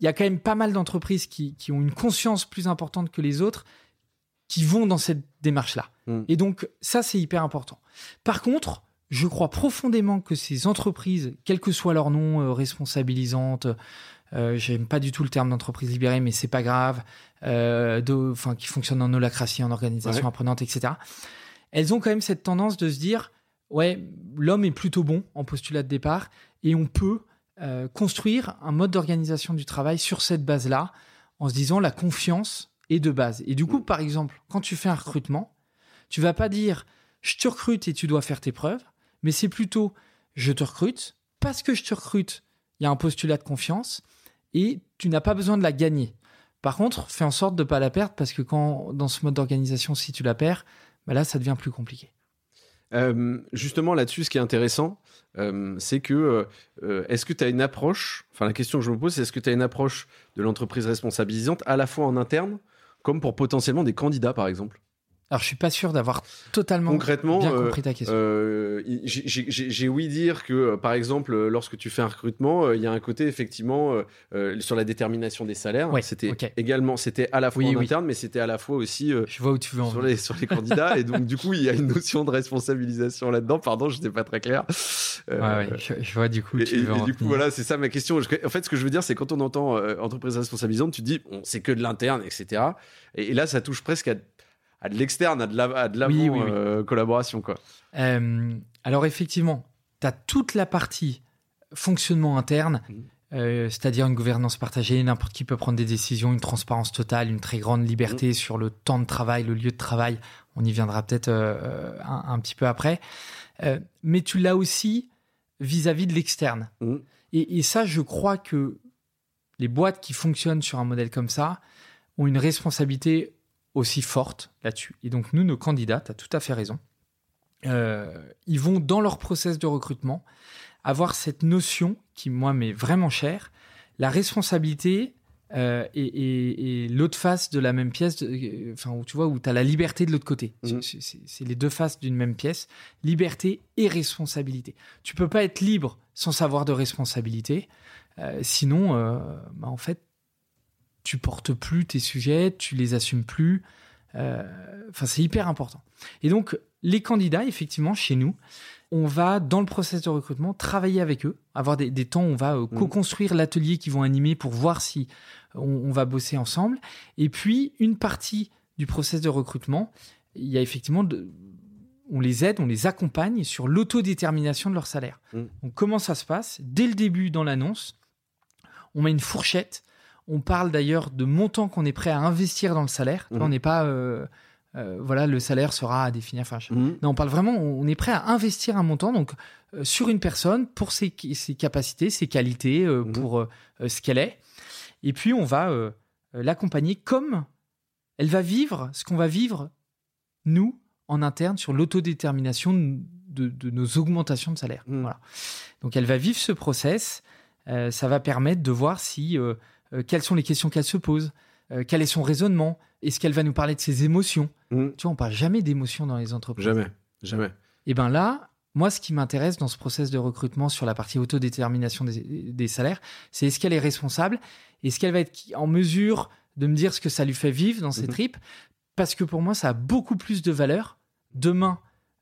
il y a quand même pas mal d'entreprises qui, qui ont une conscience plus importante que les autres qui vont dans cette démarche-là. Mm. Et donc, ça, c'est hyper important. Par contre, je crois profondément que ces entreprises, quel que soit leur nom, euh, responsabilisantes, euh, j'aime pas du tout le terme d'entreprise libérée, mais c'est pas grave, euh, de- qui fonctionnent en holacratie, en organisation Ouais. apprenante, etc. Elles ont quand même cette tendance de se dire, ouais, l'homme est plutôt bon en postulat de départ, et on peut euh, construire un mode d'organisation du travail sur cette base-là, en se disant la confiance est de base. Et du coup, par exemple, quand tu fais un recrutement, tu vas pas dire je te recrute et tu dois faire tes preuves, mais c'est plutôt je te recrute parce que je te recrute, il y a un postulat de confiance et tu n'as pas besoin de la gagner. Par contre, fais en sorte de ne pas la perdre parce que quand dans ce mode d'organisation, si tu la perds, bah là, ça devient plus compliqué. Euh, justement, là-dessus, ce qui est intéressant, euh, c'est que euh, est-ce que tu as une approche, enfin la question que je me pose, c'est est-ce que tu as une approche de l'entreprise responsabilisante à la fois en interne, comme pour potentiellement des candidats, par exemple? Alors, je suis pas sûr d'avoir totalement Concrètement, bien euh, compris ta question. Euh, j'ai- ouï dire que, euh, par exemple, lorsque tu fais un recrutement, euh, il y a un côté effectivement sur la détermination des salaires. Ouais, c'était également, c'était à la fois Oui, en oui. interne, mais c'était à la fois aussi je vois où tu veux en sur les sur les candidats. et donc, du coup, il y a une notion de responsabilisation là-dedans. Pardon, je n'étais pas très clair. Ouais, ouais, je, je vois du coup Et, tu et- veux et en du coup, voilà, c'est ça ma question. Je- En fait, ce que je veux dire, c'est quand on entend entreprise responsabilisante, tu dis, bon, c'est que de l'interne, etc. Et, et là, ça touche presque à, à de l'externe, à de l'avant Oui, oui, oui. euh, collaboration, quoi. Euh, alors effectivement, tu as toute la partie fonctionnement interne, Mhm. euh, c'est-à-dire une gouvernance partagée, n'importe qui peut prendre des décisions, une transparence totale, une très grande liberté sur le temps de travail, le lieu de travail. On y viendra peut-être euh, un, un petit peu après. Euh, mais tu l'as aussi vis-à-vis de l'externe. Mhm. Et, et ça, je crois que les boîtes qui fonctionnent sur un modèle comme ça ont une responsabilité aussi forte là-dessus. Et donc, nous, nos candidats, tu as tout à fait raison, euh, ils vont, dans leur process de recrutement, avoir cette notion qui, moi, m'est vraiment chère, la responsabilité euh, et, et- et l'autre face de la même pièce, de- euh, enfin, où tu vois, où tu as la liberté de l'autre côté. Mhm. C'est- les deux faces d'une même pièce, liberté et responsabilité. Tu peux pas être libre sans savoir de responsabilité, euh, sinon, euh, bah, en fait, tu portes plus tes sujets, tu les assumes plus. Euh, Enfin, c'est hyper important. Et donc, les candidats, effectivement, chez nous, on va, dans le process de recrutement, travailler avec eux, avoir des, des temps où on va euh, co-construire l'atelier qu'ils vont animer pour voir si on, on va bosser ensemble. Et puis, une partie du process de recrutement, il y a effectivement, de- on les aide, on les accompagne sur l'autodétermination de leur salaire. Mm. Donc, comment ça se passe? Dès le début, dans l'annonce, on met une fourchette. On parle d'ailleurs de montants qu'on est prêt à investir dans le salaire. Mhm. On n'est pas, euh, euh, voilà, le salaire sera à définir. Enfin, Mhm. non, on parle vraiment, on est prêt à investir un montant donc euh, sur une personne pour ses, ses capacités, ses qualités, Mhm. pour ce qu'elle est. Et puis on va l'accompagner comme elle va vivre ce qu'on va vivre nous en interne sur l'autodétermination de, de nos augmentations de salaire. Mhm. Voilà. Donc elle va vivre ce process. Ça va permettre de voir si quelles sont les questions qu'elle se pose, euh, quel est son raisonnement, est-ce qu'elle va nous parler de ses émotions? Mhm. Tu vois, on parle jamais d'émotions dans les entreprises. Jamais, jamais. Et bien là, moi, ce qui m'intéresse dans ce process de recrutement sur la partie autodétermination des, des salaires, c'est est-ce qu'elle est responsable? Est-ce qu'elle va être en mesure de me dire ce que ça lui fait vivre dans ses Mhm. tripes? Parce que pour moi, ça a beaucoup plus de valeur demain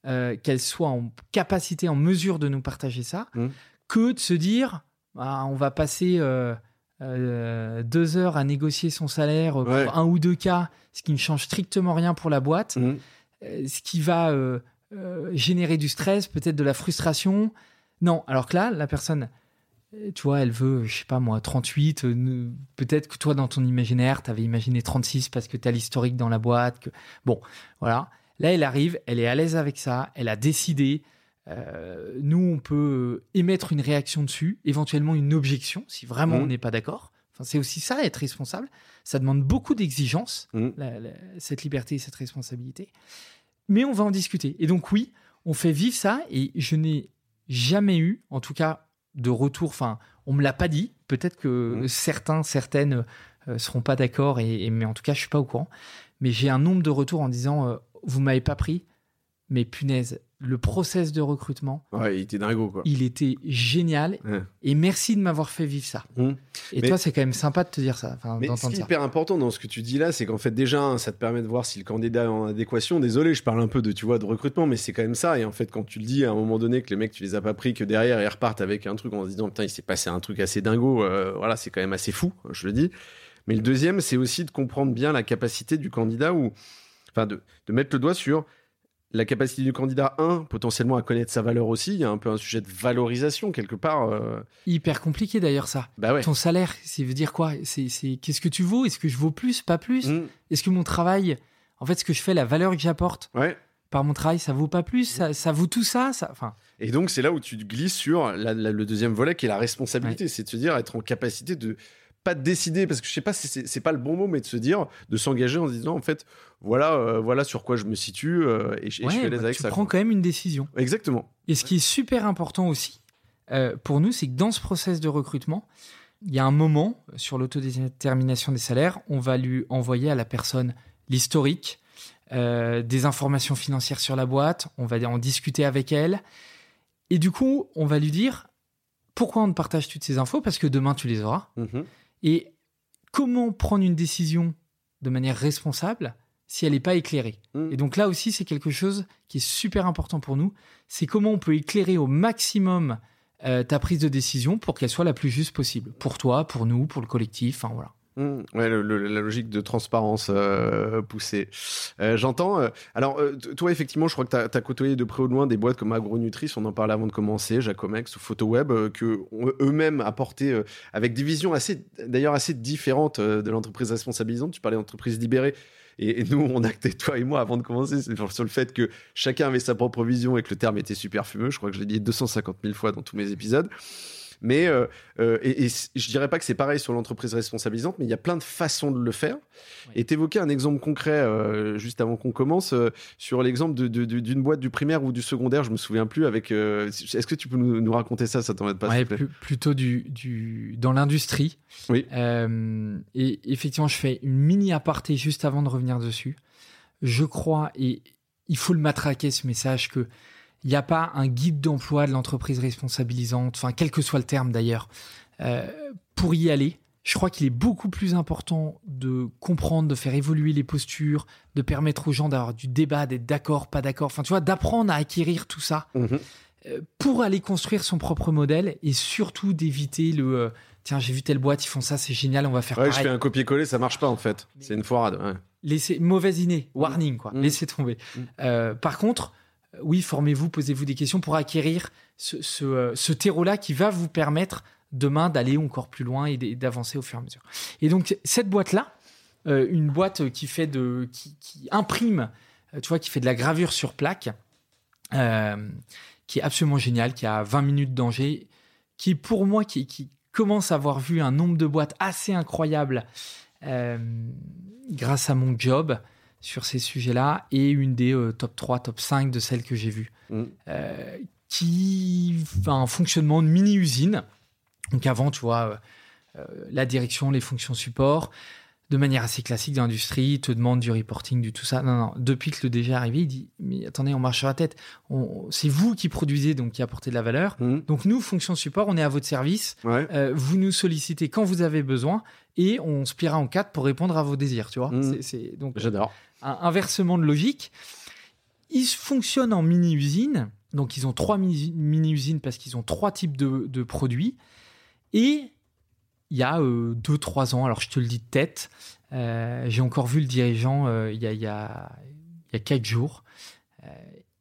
euh, qu'elle soit en capacité, en mesure de nous partager ça, Mhm. que de se dire Ah, on va passer euh, euh, deux heures à négocier son salaire pour Ouais. un ou deux cas, ce qui ne change strictement rien pour la boîte Mhm. euh, ce qui va euh, euh, générer du stress, peut-être de la frustration. Non, alors que là, la personne, euh, tu vois, elle veut, je sais pas moi, 38. euh, ne- peut-être que toi, dans ton imaginaire, tu avais imaginé 36 parce que tu as l'historique dans la boîte. Que... Bon, voilà. Là, elle arrive, elle est à l'aise avec ça, elle a décidé. Euh, nous, on peut émettre une réaction dessus, éventuellement une objection, si vraiment Mhm. on n'est pas d'accord. Enfin, c'est aussi ça, être responsable. Ça demande beaucoup d'exigences la- cette liberté et cette responsabilité. Mais on va en discuter. Et donc oui, on fait vivre ça et je n'ai jamais eu, en tout cas, de retour. Enfin, on me l'a pas dit. Peut-être que Mhm. certains, certaines euh, seront pas d'accord, et, et- mais en tout cas, je suis pas au courant. Mais j'ai un nombre de retours en disant euh, vous m'avez pas pris, mais punaise, le process de recrutement, Ouais, il était dingo, quoi. il était génial. Ouais. Et merci de m'avoir fait vivre ça. Mhm. Et Mais- toi, c'est quand même sympa de te dire ça, Mais ce qui est hyper important dans ce que tu dis là, c'est qu'en fait déjà, ça te permet de voir si le candidat est en adéquation. Désolé, je parle un peu de, tu vois, de recrutement, mais c'est quand même ça. Et en fait, quand tu le dis à un moment donné que les mecs, tu les as pas pris, que derrière ils repartent avec un truc en se disant putain, il s'est passé un truc assez dingo. euh, voilà, c'est quand même assez fou, je le dis. Mais le deuxième, c'est aussi de comprendre bien la capacité du candidat ou, enfin, de, de mettre le doigt sur la capacité du candidat, un, potentiellement à connaître sa valeur aussi. Il y a un peu un sujet de valorisation quelque part. euh, Hyper compliqué d'ailleurs ça. Bah ouais. Ton salaire, ça veut dire quoi? C'est c'est- qu'est-ce que tu vaux? Est-ce que je vaux plus, pas plus? Mhm. Est-ce que mon travail, en fait, ce que je fais, la valeur que j'apporte Ouais. par mon travail, ça vaut pas plus? Ça, ça vaut tout ça, ça Enfin, Et donc, c'est là où tu glisses sur la- la- le deuxième volet qui est la responsabilité. C'est de se dire, être en capacité de pas de décider, parce que je sais pas si c'est pas le bon mot, mais de se dire, de s'engager en se disant, en fait, voilà, euh, voilà sur quoi je me situe euh, et, je- suis à l'aise bah, avec tu ça. prends quoi. quand même une décision. Exactement. Et ce qui est super important aussi euh, pour nous, c'est que dans ce process de recrutement, il y a un moment sur l'autodétermination des salaires, on va lui envoyer à la personne l'historique, des informations financières sur la boîte, on va en discuter avec elle. Et du coup, on va lui dire pourquoi on te partage toutes ces infos? Parce que demain, tu les auras. Mhm. Et comment prendre une décision de manière responsable si elle n'est pas éclairée? Mhm. Et donc là aussi, c'est quelque chose qui est super important pour nous. C'est comment on peut éclairer au maximum euh, ta prise de décision pour qu'elle soit la plus juste possible. Pour toi, pour nous, pour le collectif. Enfin, voilà. Mmh, ouais, la logique de transparence euh, poussée. Euh, J'entends. euh, alors, toi, effectivement, je crois que tu as, côtoyé de près ou de loin des boîtes comme Agronutris, on en parlait avant de commencer, Jacomex ou PhotoWeb, que eux-mêmes apporté euh, avec des visions assez, d'ailleurs assez différentes de l'entreprise responsabilisante. Tu parlais d'entreprise libérée. Et, et nous, on actait, toi et moi, avant de commencer, sur le fait que chacun avait sa propre vision et que le terme était super fumeux. Je crois que je l'ai dit 250 000 fois dans tous mes épisodes. Mais euh, euh, et, je dirais pas que c'est pareil sur l'entreprise responsabilisante, mais il y a plein de façons de le faire. Oui. Et t'évoquais un exemple concret euh, juste avant qu'on commence euh, sur l'exemple de- de- de- d'une boîte du primaire ou du secondaire, je me souviens plus. Avec, est-ce que tu peux nous, nous raconter ça? Ça t'embête pas Ouais, plus- plutôt du, du, dans l'industrie. Oui. Et effectivement, je fais une mini aparté juste avant de revenir dessus. Je crois, et il faut le matraquer ce message, que il n'y a pas un guide d'emploi de l'entreprise responsabilisante, enfin, quel que soit le terme d'ailleurs, euh, pour y aller. Je crois qu'il est beaucoup plus important de comprendre, de faire évoluer les postures, de permettre aux gens d'avoir du débat, d'être d'accord, pas d'accord, enfin, tu vois, d'apprendre à acquérir tout ça Mhm. euh, pour aller construire son propre modèle et surtout d'éviter le euh, tiens j'ai vu telle boîte ils font ça c'est génial on va faire Ouais, je pareil fais un copier-coller, ça marche pas en fait. C'est une foirade. ouais. laissez mauvaise idée warning quoi Mm. laissez tomber. Euh, par contre oui formez-vous posez-vous des questions pour acquérir ce, ce, euh, ce terreau là qui va vous permettre demain d'aller encore plus loin et d'avancer au fur et à mesure. Et donc cette boîte là une boîte qui fait de qui, imprime euh, tu vois qui fait de la gravure sur plaque euh, qui est absolument génial, qui a 20 minutes d'Angers, qui pour moi, qui, commence à avoir vu un nombre de boîtes assez incroyable euh, grâce à mon job sur ces sujets-là, et une des euh, top 3, top 5 de celles que j'ai vues, Mm. Euh, qui a un fonctionnement de mini-usine. Donc avant, tu vois, euh, euh, la direction, les fonctions support, de manière assez classique d'industrie, te demande du reporting, du tout ça. Non, non, depuis que le DG est arrivé, il dit, mais attendez, on marche sur la tête. C'est vous qui produisez, donc qui apportez de la valeur. Mhm. Donc nous, fonction support, on est à votre service. Ouais. Euh, vous nous sollicitez quand vous avez besoin et on se pliera en quatre pour répondre à vos désirs, tu vois. Mhm. C'est- donc J'adore. un inversement de logique. Ils fonctionnent en mini-usine. Donc, ils ont trois mini- mini-usines parce qu'ils ont trois types de, de produits. Et il y a 2-3 ans, alors je te le dis de tête, euh, j'ai encore vu le dirigeant euh, il y, a, il y, a, y a 4 jours. Euh,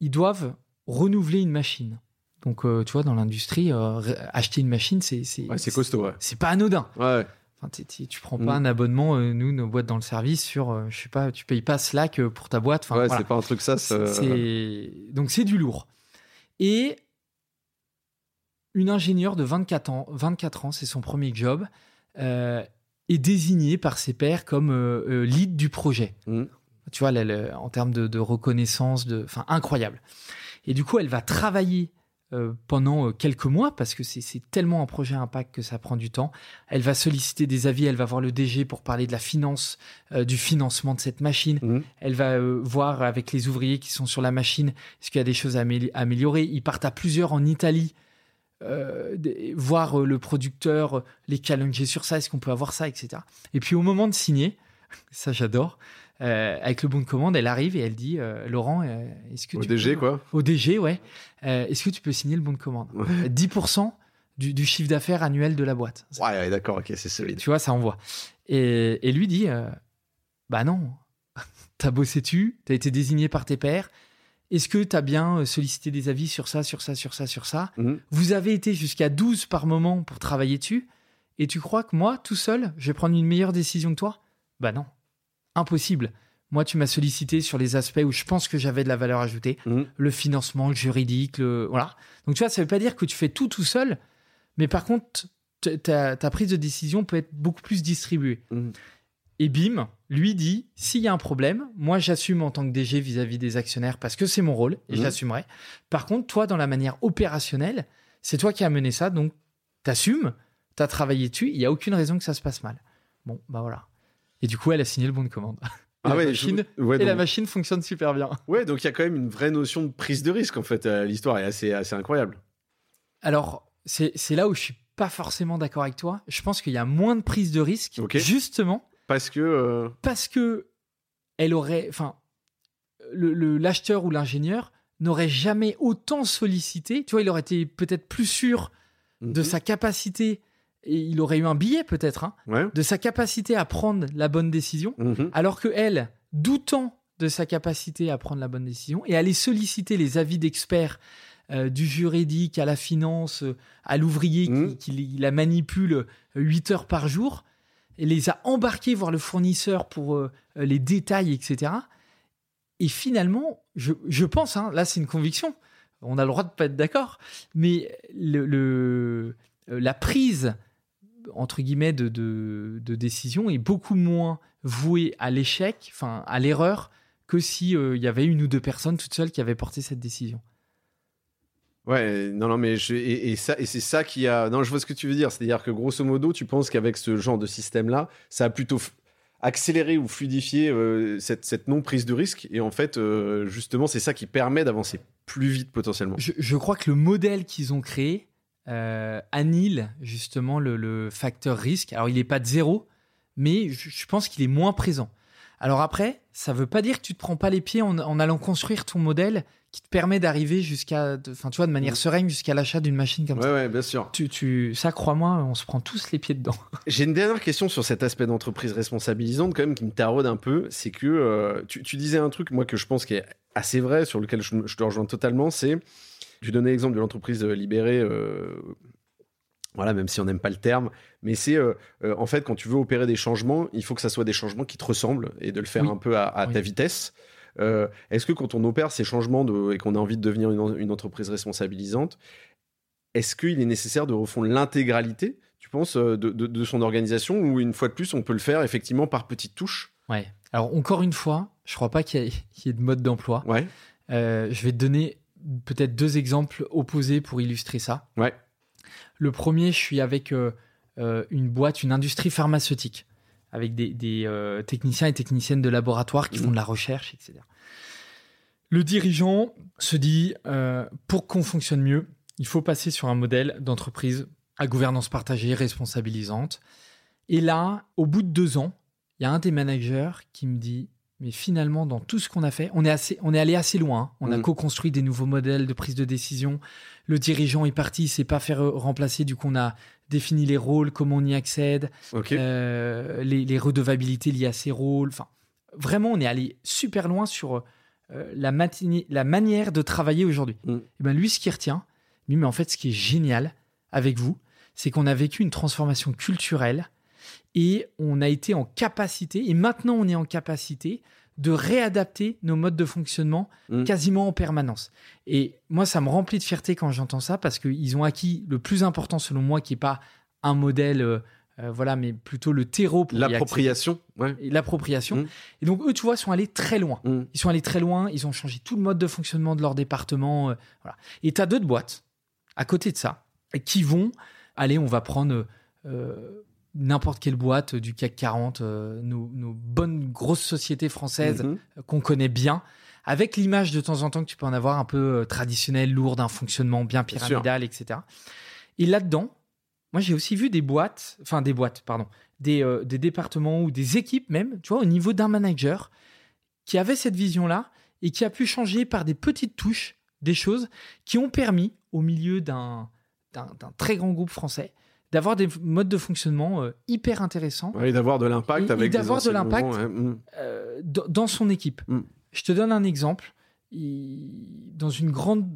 ils doivent renouveler une machine. Donc, euh, tu vois, dans l'industrie, euh, acheter une machine, c'est c'est- Ouais, c'est costaud. Ouais. c'est pas anodin. ouais. Enfin, t'es- tu prends Mm. pas un abonnement, euh, nous, nos boîtes dans le service, sur, euh, je sais pas, tu payes pas Slack euh, pour ta boîte. Enfin, Ouais, voilà. c'est pas un truc ça. Donc c'est du lourd. Et une ingénieure de 24 ans, 24 ans, c'est son premier job, euh, est désignée par ses pairs comme euh, euh, lead du projet. Mhm. Tu vois, là, le- en termes de, de reconnaissance, de, enfin, incroyable. Et du coup, elle va travailler euh, pendant quelques mois parce que c'est tellement un projet impact que ça prend du temps. Elle va solliciter des avis, elle va voir le DG pour parler de la finance, euh, du financement de cette machine. Mhm. Elle va euh, voir avec les ouvriers qui sont sur la machine est-ce qu'il y a des choses à amé- améliorer. Ils partent à plusieurs en Italie, euh, des- voir euh, le producteur, euh, les challenger sur ça, est-ce qu'on peut avoir ça, etc. Et puis au moment de signer, ça j'adore, euh, avec le bon de commande, elle arrive et elle dit euh, Laurent, est-ce que Au tu DG, peux- quoi. Au DG, ouais. Est-ce que tu peux signer le bon de commande Ouais. 10% du, du chiffre d'affaires annuel de la boîte. Ouais, ouais, d'accord, ok, c'est solide. Tu vois, ça envoie. Et, et lui dit Bah non, t'as bossé dessus, t'as été désigné par tes pairs. Est-ce que t'as bien euh, sollicité des avis sur ça, sur ça, sur ça, sur ça? Mhm. Vous avez été jusqu'à 12 par moment pour travailler dessus. Et tu crois que moi, tout seul, je vais prendre une meilleure décision que toi? Bah non, impossible. Moi, tu m'as sollicité sur les aspects où je pense que j'avais de la valeur ajoutée Mhm. le financement, le juridique, le voilà. Donc tu vois, ça veut pas dire que tu fais tout tout seul, mais par contre, ta prise de décision peut être beaucoup plus distribuée. Mhm. Et bim, lui dit, s'il y a un problème, moi j'assume en tant que DG vis-à-vis des actionnaires parce que c'est mon rôle et Mhm. j'assumerai. Par contre, toi, dans la manière opérationnelle, c'est toi qui as mené ça, donc t'assumes, t'as travaillé dessus, il y a aucune raison que ça se passe mal. Bon, bah voilà. Et du coup, elle a signé le bon de commande. et, Ah la, ouais, machine, je- ouais, et la machine fonctionne super bien. Ouais, donc il y a quand même une vraie notion de prise de risque en fait. Euh, L'histoire est assez, assez incroyable. Alors, c'est là où je suis pas forcément d'accord avec toi. Je pense qu'il y a moins de prise de risque, justement Parce que. euh, parce que elle aurait, enfin, le- le- l'acheteur ou l'ingénieur n'aurait jamais autant sollicité. Tu vois, il aurait été peut-être plus sûr de mhm. sa capacité et il aurait eu un billet peut-être, hein, Ouais. de sa capacité à prendre la bonne décision, mhm. alors que elle, doutant de sa capacité à prendre la bonne décision et aller solliciter les avis d'experts euh, du juridique à la finance, euh, à l'ouvrier Mhm. qui, qui la manipule 8 heures par jour, et les a embarqués voir le fournisseur pour euh, les détails, etc. Et finalement, je, je pense, hein, là c'est une conviction, on a le droit de pas être d'accord, mais le, euh, la prise entre guillemets de, de, décision est beaucoup moins vouée à l'échec, enfin à l'erreur, que si euh, il y avait une ou deux personnes toutes seules qui avaient porté cette décision. Ouais, non, non, mais je, et, ça, et c'est ça qui a. Non, je vois ce que tu veux dire. C'est-à-dire que grosso modo, tu penses qu'avec ce genre de système-là, ça a plutôt accéléré ou fluidifié euh, cette, cette non prise de risque. Et en fait, euh, justement, c'est ça qui permet d'avancer plus vite potentiellement. Je, crois que le modèle qu'ils ont créé euh, annule justement le, le facteur risque. Alors il n'est pas de zéro, mais je pense qu'il est moins présent. Alors après, ça veut pas dire que tu te prends pas les pieds en, en allant construire ton modèle qui te permet d'arriver jusqu'à, de- enfin tu vois, de manière Mhm. sereine jusqu'à l'achat d'une machine comme Ouais, ça. ouais, bien sûr. Tu, tu, ça, crois-moi, on se prend tous les pieds dedans. J'ai une dernière question sur cet aspect d'entreprise responsabilisante, quand même, qui me taraude un peu. C'est que euh, tu, tu disais un truc, moi, que je pense qui est assez vrai, sur lequel je, je te rejoins totalement. C'est, tu donnais l'exemple de l'entreprise libérée. euh, voilà, même si on n'aime pas le terme, mais c'est euh, euh, en fait quand tu veux opérer des changements, il faut que ça soit des changements qui te ressemblent et de le faire Oui. un peu à, à ta vitesse. Euh, Est-ce que quand on opère ces changements de, et qu'on a envie de devenir une, en- une entreprise responsabilisante, est-ce qu'il est nécessaire de refondre l'intégralité, tu penses, de, de- de son organisation ou une fois de plus, on peut le faire effectivement par petites touches? Ouais. Alors encore une fois, je crois pas qu'il y, y ait de mode d'emploi. Ouais, je vais te donner peut-être deux exemples opposés pour illustrer ça. ouais, Le premier, je suis avec euh, euh, une boîte, une industrie pharmaceutique, avec des, euh, techniciens et techniciennes de laboratoire qui font de la recherche, etc. Le dirigeant se dit, pour qu'on fonctionne mieux, il faut passer sur un modèle d'entreprise à gouvernance partagée, responsabilisante. Et là, au bout de deux ans, il y a un des managers qui me dit, mais finalement, dans tout ce qu'on a fait, on est, assez, on est allé assez loin. hein. On a Mhm. co-construit des nouveaux modèles de prise de décision. Le dirigeant est parti, il s'est pas fait re- remplacer. Du coup, on a défini les rôles, comment on y accède, euh, les, les redevabilités liées à ces rôles. Enfin, vraiment, on est allé super loin sur euh, la, manière de travailler aujourd'hui. Mm. Et ben lui, ce qui retient, lui, mais en fait, ce qui est génial avec vous, c'est qu'on a vécu une transformation culturelle et on a été en capacité, et maintenant on est en capacité de réadapter nos modes de fonctionnement Mm. quasiment en permanence. Et moi, ça me remplit de fierté quand j'entends ça parce qu'ils ont acquis le plus important selon moi, qui n'est pas un modèle, euh, euh, voilà, mais plutôt le terreau pour. L'appropriation, ouais. L'appropriation. Mm. Et donc eux, tu vois, sont allés très loin. Mm. Ils sont allés très loin, ils ont changé tout le mode de fonctionnement de leur département. euh, voilà. Et tu as d'autres boîtes à côté de ça qui vont, allez, on va prendre euh, n'importe quelle boîte du CAC 40, euh, nos, nos bonnes grosses sociétés françaises Mhm. qu'on connaît bien, avec l'image de temps en temps que tu peux en avoir un peu euh, traditionnelle, lourde, un fonctionnement bien pyramidal, etc. Et là-dedans, moi j'ai aussi vu des boîtes, enfin des boîtes, pardon, des, euh, des départements ou des équipes même, tu vois, au niveau d'un manager qui avait cette vision-là et qui a pu changer par des petites touches des choses qui ont permis, au milieu d'un très grand groupe français, d'avoir des modes de fonctionnement euh, hyper intéressants Ouais, et d'avoir de l'impact avec des d'avoir de l'impact. ouais. Mm. euh, dans son équipe. Mm. Je te donne un exemple. Dans une grande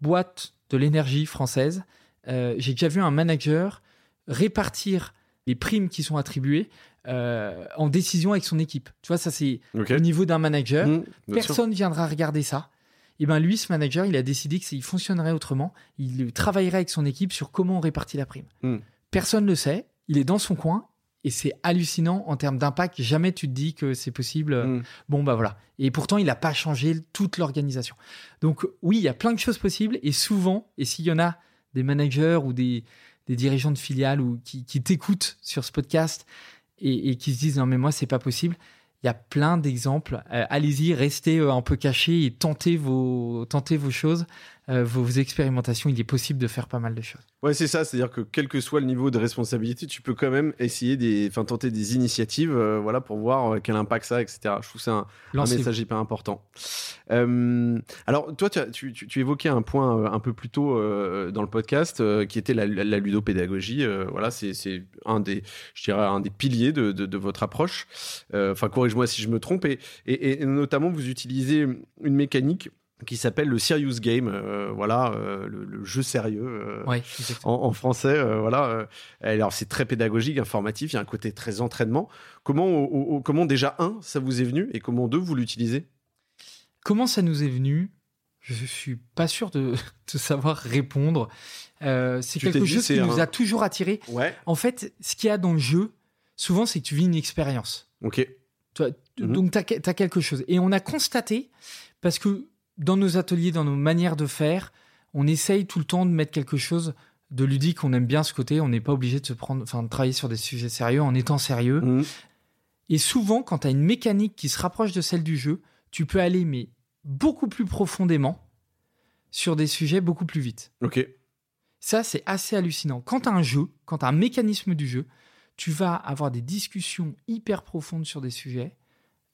boîte de l'énergie française, euh, j'ai déjà vu un manager répartir les primes qui sont attribuées euh, en décision avec son équipe. Tu vois, ça c'est au niveau d'un manager. Mm, bien sûr. Personne viendra regarder ça. Et ben lui, ce manager, il a décidé que s'il fonctionnerait autrement, il travaillerait avec son équipe sur comment on répartit la prime. Hmm. Personne ne le sait. Il est dans son coin et c'est hallucinant en termes d'impact. Jamais tu te dis que c'est possible. Mm. Bon bah voilà. Et pourtant, il n'a pas changé toute l'organisation. Donc oui, il y a plein de choses possibles et souvent, et s'il y en a des managers ou des, des dirigeants de filiales ou qui, qui t'écoutent sur ce podcast et, et qui se disent non mais moi c'est pas possible, Il y a plein d'exemples. Euh, allez-y, restez euh, un peu cachés et tentez vos, tentez vos choses. Euh, vos, expérimentations, il est possible de faire pas mal de choses. Ouais, c'est ça, c'est-à-dire que quel que soit le niveau de responsabilité, tu peux quand même essayer des, enfin tenter des initiatives, euh, voilà, pour voir euh, quel impact ça a, etc. Je trouve que c'est un, message hyper important. alors, toi, tu, tu, tu, évoquais un point un peu plus tôt dans le podcast, qui était la, la, ludopédagogie. voilà, c'est un des, je dirais, un des piliers de, de, votre approche. Enfin, corrige-moi si je me trompe. Et, et, et notamment, vous utilisez une mécanique qui s'appelle le Serious Game, euh, voilà, euh, le, jeu sérieux euh, en, français, voilà. alors c'est très pédagogique, informatif, il y a un côté très entraînement. Comment, comment déjà un, ça vous est venu, et comment deux, vous l'utilisez? Comment ça nous est venu? Je suis pas sûr de, savoir répondre. c'est quelque chose qui nous a toujours attiré. Ouais. En fait, ce qu'il y a dans le jeu, souvent, c'est que tu vis une expérience. Ok. Toi, mhm. Donc, tu as, as quelque chose. Et on a constaté, parce que dans nos ateliers, dans nos manières de faire, on essaye tout le temps de mettre quelque chose de ludique. On aime bien ce côté. On n'est pas obligé de se prendre, enfin, de travailler sur des sujets sérieux en étant sérieux. Mmh. Et souvent, quand tu as une mécanique qui se rapproche de celle du jeu, tu peux aller mais beaucoup plus profondément sur des sujets beaucoup plus vite. Ok. Ça, c'est assez hallucinant. Quand tu as un jeu, quand tu as un mécanisme du jeu, tu vas avoir des discussions hyper profondes sur des sujets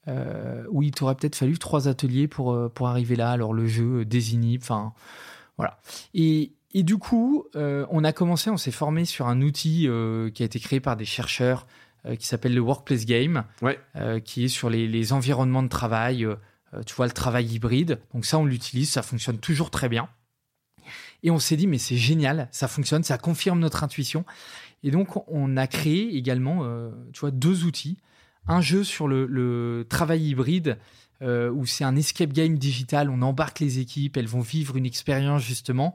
euh, où il t'aurait peut-être fallu trois ateliers pour, euh, pour arriver là. Alors le jeu euh, désigne, enfin voilà. Et, et du coup, on a commencé, on s'est formé sur un outil qui a été créé par des chercheurs qui s'appelle le Workplace Game, qui est sur les, les environnements de travail. tu vois, le travail hybride. Donc ça, on l'utilise, ça fonctionne toujours très bien. Et on s'est dit, mais c'est génial, ça fonctionne, ça confirme notre intuition. Et donc, on a créé également, tu vois, deux outils un jeu sur le, travail hybride euh, où c'est un escape game digital. On embarque les équipes, elles vont vivre une expérience justement,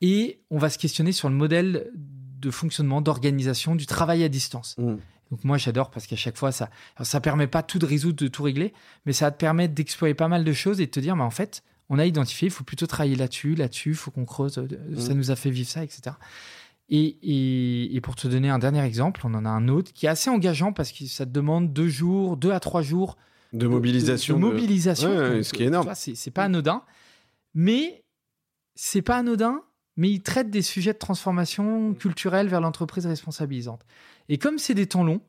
et on va se questionner sur le modèle de fonctionnement, d'organisation du travail à distance. Mm. Donc moi j'adore parce qu'à chaque fois ça, ça permet pas tout de résoudre, de tout régler, mais ça va te permettre d'explorer pas mal de choses et de te dire, mais en fait, on a identifié, il faut plutôt travailler là-dessus, là-dessus, il faut qu'on creuse, euh, ça mm. nous a fait vivre ça, etc. Et, pour te donner un dernier exemple, on en a un autre qui est assez engageant parce que ça te demande deux jours, deux à trois jours de mobilisation. De, mobilisation. ce qui est énorme. C'est pas anodin. Mais c'est pas anodin, mais il traite des sujets de transformation culturelle vers l'entreprise responsabilisante. Et comme c'est des temps longs,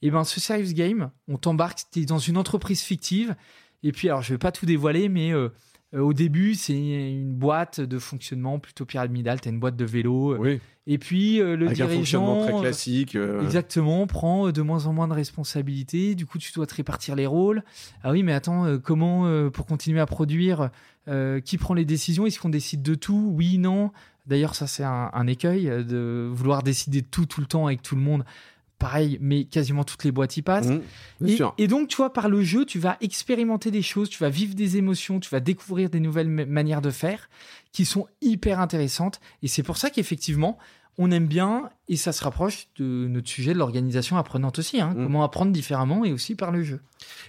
et eh ben ce serious game, on t'embarque, tu es dans une entreprise fictive. Et puis, alors je vais pas tout dévoiler, mais euh, au début, c'est une boîte de fonctionnement plutôt pyramidale. Tu as une boîte de vélo. Oui. Et puis, euh, le Avec dirigeant. Un fonctionnement très classique. Euh. Exactement, prend de moins en moins de responsabilités. Du coup, tu dois te répartir les rôles. Ah oui, mais attends, comment, pour continuer à produire, qui prend les décisions? Est-ce qu'on décide de tout? Oui, non. D'ailleurs, ça, c'est un, un, écueil de vouloir décider de tout, tout le temps avec tout le monde pareil, mais quasiment toutes les boîtes y passent. Mmh, et, donc, tu vois, par le jeu, tu vas expérimenter des choses, tu vas vivre des émotions, tu vas découvrir des nouvelles manières de faire qui sont hyper intéressantes. Et c'est pour ça qu'effectivement, on aime bien et ça se rapproche de notre sujet de l'organisation apprenante aussi. Hein. Mm. Comment apprendre différemment et aussi par le jeu.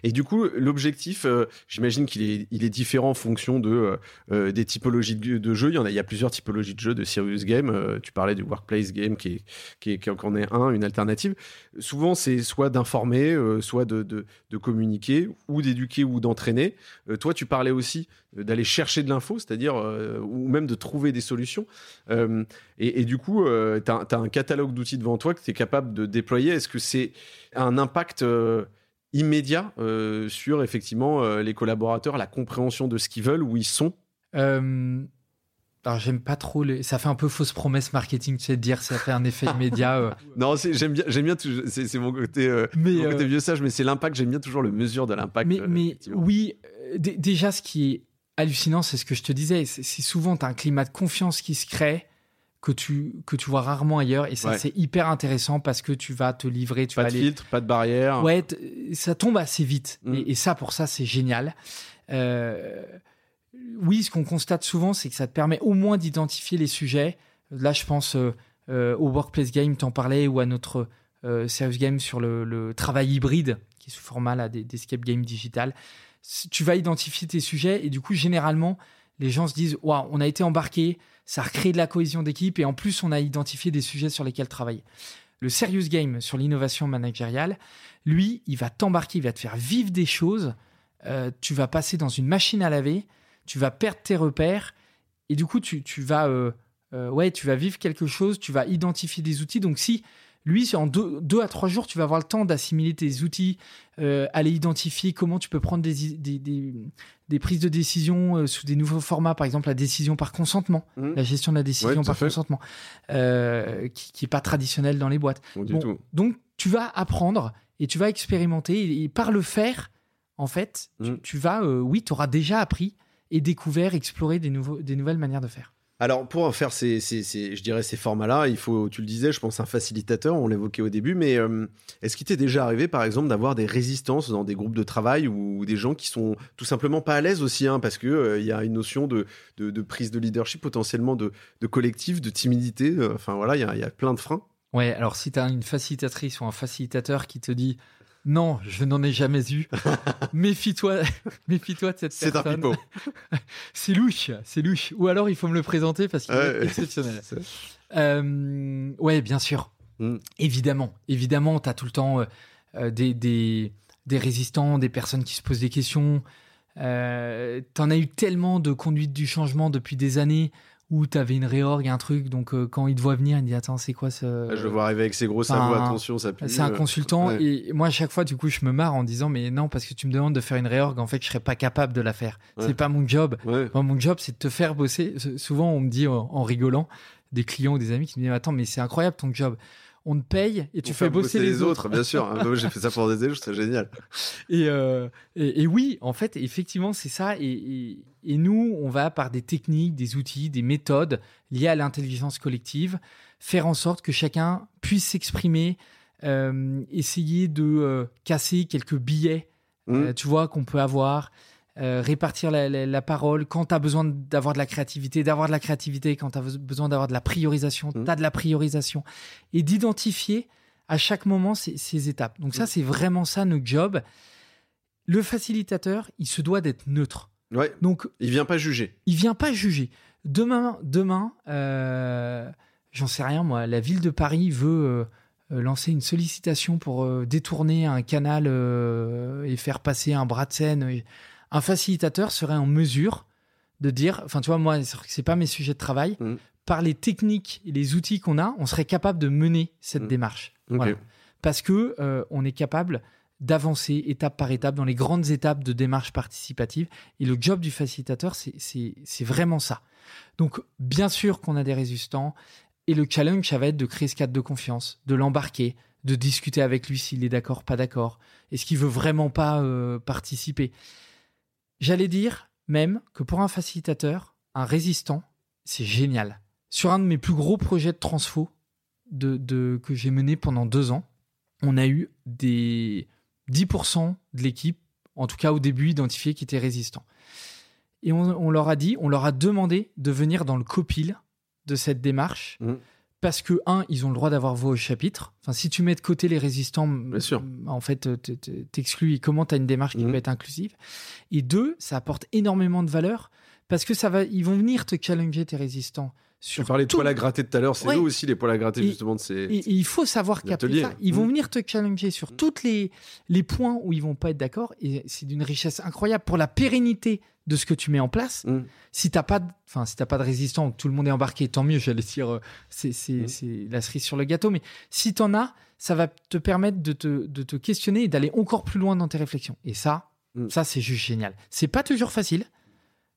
Et du coup, l'objectif, euh, j'imagine qu'il est, il est différent en fonction de, euh, euh, des typologies de, jeux. Il y, en a, il y a plusieurs typologies de jeux de serious game. tu parlais du workplace game qui, est, qui, est, qui en est un, une alternative. Souvent, c'est soit d'informer, soit de, de, de, communiquer, ou d'éduquer, ou d'entraîner. toi, tu parlais aussi d'aller chercher de l'info, c'est-à-dire, ou même de trouver des solutions. Et, et, du coup, tu as, as un catalogue d'outils devant toi que tu es capable de déployer. Est-ce que c'est un impact euh, immédiat euh, sur effectivement euh, les collaborateurs, la compréhension de ce qu'ils veulent, où ils sont? Alors j'aime pas trop les... ça fait un peu fausse promesse marketing tu sais de dire ça fait un effet immédiat non j'aime bien j'aime bien c'est mon côté mais côté vieux sage mais c'est l'impact j'aime bien toujours le mesure de l'impact mais, mais oui déjà ce qui est hallucinant c'est ce que je te disais c'est souvent tu as un climat de confiance qui se crée que tu, que tu vois rarement ailleurs. Et ça, c'est hyper intéressant parce que tu vas te livrer. Tu pas vas de filtre, pas de barrière. Ouais, ça tombe assez vite. Mm. Et, ça, pour ça, c'est génial. Euh, oui, ce qu'on constate souvent, c'est que ça te permet au moins d'identifier les sujets. Là, je pense euh, euh, au Workplace Game, t'en parlais, ou à notre Serious Game sur le, travail hybride, qui est sous format là, d'escape game digital. Tu vas identifier tes sujets et du coup, généralement, les gens se disent Waouh, on a été embarqué, ça a recréé de la cohésion d'équipe et en plus, on a identifié des sujets sur lesquels travailler. le serious game sur l'innovation managériale, lui, il va t'embarquer, il va te faire vivre des choses. Euh, tu vas passer dans une machine à laver, tu vas perdre tes repères, et du coup, tu, tu vas, euh, euh, ouais, tu vas vivre quelque chose, tu vas identifier des outils. Donc, si lui, en deux, deux, à trois jours, tu vas avoir le temps d'assimiler tes outils, euh, aller identifier comment tu peux prendre des, des, des, des prises de décision euh, sous des nouveaux formats, par exemple la décision par consentement, Mmh. la gestion de la décision Ouais, par fait. consentement, euh, qui, qui est pas traditionnelle dans les boîtes. Bon, Bon. Donc, tu vas apprendre et tu vas expérimenter. Et, et par le faire, en fait, tu, Mm. tu vas, euh, oui, tu auras déjà appris et découvert, exploré des, nouveaux, des nouvelles manières de faire. Alors, pour faire ces, je dirais ces formats-là, il faut, tu le disais, je pense un facilitateur, on l'évoquait au début, mais euh, est-ce qu'il t'est déjà arrivé, par exemple, d'avoir des résistances dans des groupes de travail ou des gens qui sont tout simplement pas à l'aise aussi, hein, parce que euh, il y a une notion de, prise de leadership, potentiellement de, collectif, de timidité, euh, enfin voilà, il y a, il y a plein de freins. Ouais, alors si tu as une facilitatrice ou un facilitateur qui te dit non, je n'en ai jamais eu, méfie-toi méfie-toi de cette C'est un personne. pipeau. C'est louche, c'est louche. Ou alors il faut me le présenter parce qu'il Ouais. est exceptionnel. C'est- Euh, ouais, bien sûr. Mm. Évidemment, évidemment, tu as tout le temps euh, euh, des, des, des résistants, des personnes qui se posent des questions. Euh, T'en as eu tellement de conduite du changement depuis des années où tu avais une réorg, un truc. Donc, euh, quand il te voit venir, il dit Attends, c'est quoi ce. Ah, Je le vois arriver avec ses gros enfin, sabots, attention, ça pue. C'est un euh, consultant ouais. et moi à chaque fois du coup je me marre en disant mais non parce que tu me demandes de faire une réorg en fait je serais pas capable de la faire Ouais. c'est pas mon job Ouais. moi, mon job, c'est de te faire bosser. Souvent, on me dit en rigolant, des clients ou des amis qui me disent Attends, mais c'est incroyable ton job. On te paye et tu Pour fais faire bosser, les autres. bien sûr. Ah, bah, J'ai fait ça pendant des années, c'est génial. Et, euh, et, et oui, en fait, effectivement, c'est ça. Et, nous, on va par des techniques, des outils, des méthodes liées à l'intelligence collective, faire en sorte que chacun puisse s'exprimer, euh, essayer de euh, casser quelques billets Mm. euh, tu vois, qu'on peut avoir, euh, répartir la, la- la parole quand tu as besoin d'avoir de la créativité, d'avoir de la créativité, quand tu as besoin d'avoir de la priorisation, Mhm. tu as de la priorisation, et d'identifier à chaque moment ces, ces étapes. Donc ça, Mhm. c'est vraiment ça notre job. Le facilitateur, il se doit d'être neutre. Ouais. Donc, Il vient pas juger. il vient pas juger. Demain, demain, euh, j'en sais rien moi. La ville de Paris veut euh, lancer une sollicitation pour euh, détourner un canal et faire passer un bras de Seine. Un facilitateur serait en mesure de dire, enfin tu vois moi, c'est pas mes sujets de travail. Mhm. Par les techniques et les outils qu'on a, on serait capable de mener cette Mhm. démarche. Voilà. Parce que euh, on est capable d'avancer étape par étape dans les grandes étapes de démarche participative. Et le job du facilitateur, c'est vraiment ça. Donc, bien sûr qu'on a des résistants. Et le challenge, ça va être de créer ce cadre de confiance, de l'embarquer, de discuter avec lui s'il est d'accord, pas d'accord. Est-ce qu'il veut vraiment pas euh, participer? J'allais dire même que pour un facilitateur, un résistant, c'est génial. Sur un de mes plus gros projets de transfo de, que j'ai mené pendant deux ans, on a eu des 10% de l'équipe, en tout cas au début, identifiés qui étaient résistants. Et on, leur a dit, on leur a demandé de venir dans le copil de cette démarche. Mhm. Parce que, un, ils ont le droit d'avoir voix au chapitre. Enfin, si tu mets de côté les résistants, Bien sûr. en fait, t'exclus et comment tu as une démarche qui Mhm. peut être inclusive. Et deux, ça apporte énormément de valeur parce que ça va, ils vont venir te challenger tes résistants Tu parlais de poils à gratter tout à l'heure, c'est Ouais. nous aussi les poils à gratter justement de ces. Et, et il faut savoir capter ça. Ils vont Mhm. venir te challenger sur tous les, les points où ils vont pas être d'accord. Et c'est d'une richesse incroyable pour la pérennité de ce que tu mets en place. Mm. Si t'as pas, de- enfin si t'as pas de résistant, que tout le monde est embarqué, tant mieux. J'allais dire, euh, c'est c'est Mm. c'est la cerise sur le gâteau. Mais si t'en as, ça va te permettre de te, de te questionner et d'aller encore plus loin dans tes réflexions. Et ça, ça c'est juste génial. C'est pas toujours facile.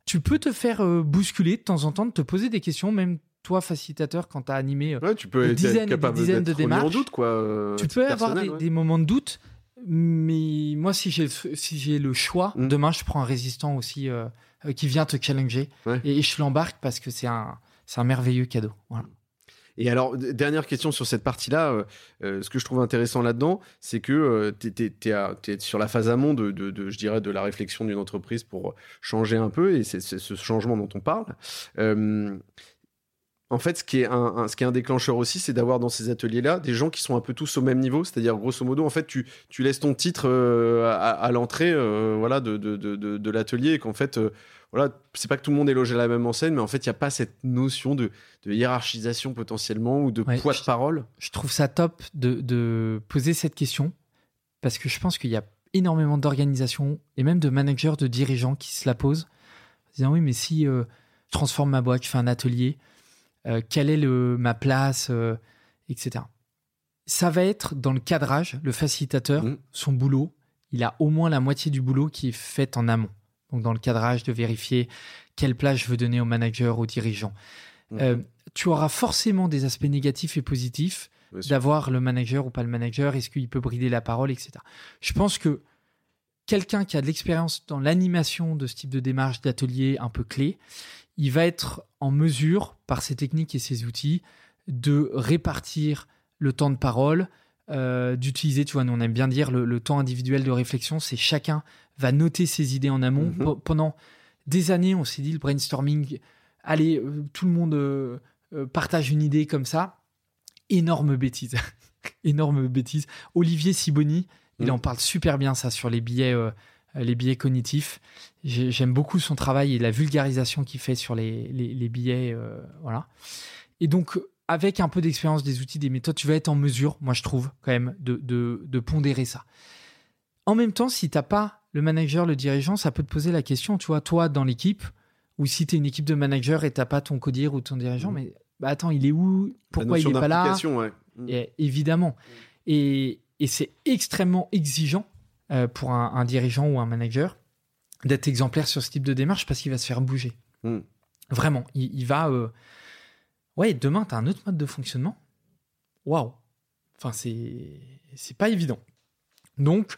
Tu peux te faire euh, bousculer de temps en temps, de te poser des questions, même toi facilitateur quand t'as animé. euh, Ouais, tu peux Des dizaines et des dizaines de en démarches. doute quoi. euh, tu peux avoir des, personnel, ouais. des moments de doute, mais moi, si j'ai si j'ai le choix, Mm. demain, je prends un résistant aussi euh, qui vient te challenger Ouais. et, et je l'embarque parce que c'est un c'est un merveilleux cadeau. Voilà. Et alors, dernière question sur cette partie-là, euh, euh, ce que je trouve intéressant là-dedans, c'est que tu es, sur la phase amont de, de- je dirais, de la réflexion d'une entreprise pour changer un peu, et c'est ce changement dont on parle. Euh, en fait, ce qui est un, déclencheur aussi, c'est d'avoir dans ces ateliers-là des gens qui sont un peu tous au même niveau. C'est-à-dire, grosso modo, en fait, tu, laisses ton titre euh, à, l'entrée euh, voilà, de, de, l'atelier et qu'en fait, euh, voilà, c'est pas que tout le monde est logé à la même enseigne, mais en fait, il n'y a pas cette notion de, hiérarchisation potentiellement ou de poids de parole. Je trouve ça top de, poser cette question parce que je pense qu'il y a énormément d'organisations et même de managers, de dirigeants qui se la posent, en disant oui, mais si je transforme ma boîte, je fais un atelier, euh, quelle est le, ma place, euh, etc. Ça va être dans le cadrage, le facilitateur, mmh. son boulot, il a au moins la moitié du boulot qui est fait en amont. Donc dans le cadrage de vérifier quelle place je veux donner au manager, au dirigeant. Mmh. Euh, tu auras forcément des aspects négatifs et positifs d'avoir le manager ou pas le manager, est-ce qu'il peut brider la parole, etc. Je pense que quelqu'un qui a de l'expérience dans l'animation de ce type de démarche d'atelier un peu clé, il va être en mesure, par ses techniques et ses outils, de répartir le temps de parole, euh, d'utiliser, tu vois, nous on aime bien dire le, temps individuel de réflexion, c'est chacun va noter ses idées en amont. Mhm. Pendant des années, on s'est dit le brainstorming, allez, euh, tout le monde euh, partage une idée comme ça. Énorme bêtise. Énorme bêtise. Olivier Siboni, il mhm. en parle super bien ça sur les billets les billets cognitifs. J'aime beaucoup son travail et la vulgarisation qu'il fait sur les, les, billets. Euh, voilà. Et donc, avec un peu d'expérience des outils, des méthodes, tu vas être en mesure, moi je trouve, quand même, de, de, pondérer ça. En même temps, si tu n'as pas le manager, le dirigeant, ça peut te poser la question, tu vois, toi dans l'équipe, ou si tu es une équipe de managers et tu n'as pas ton codir ou ton dirigeant, mmh. mais bah, attends, il est où? Pourquoi il n'est pas là? mmh. et, Évidemment. Et, et c'est extrêmement exigeant euh, pour un, dirigeant ou un manager d'être exemplaire sur ce type de démarche parce qu'il va se faire bouger. Vraiment, il, va. Euh, ouais, demain, tu as un autre mode de fonctionnement? Waouh! Enfin, c'est pas évident. Donc,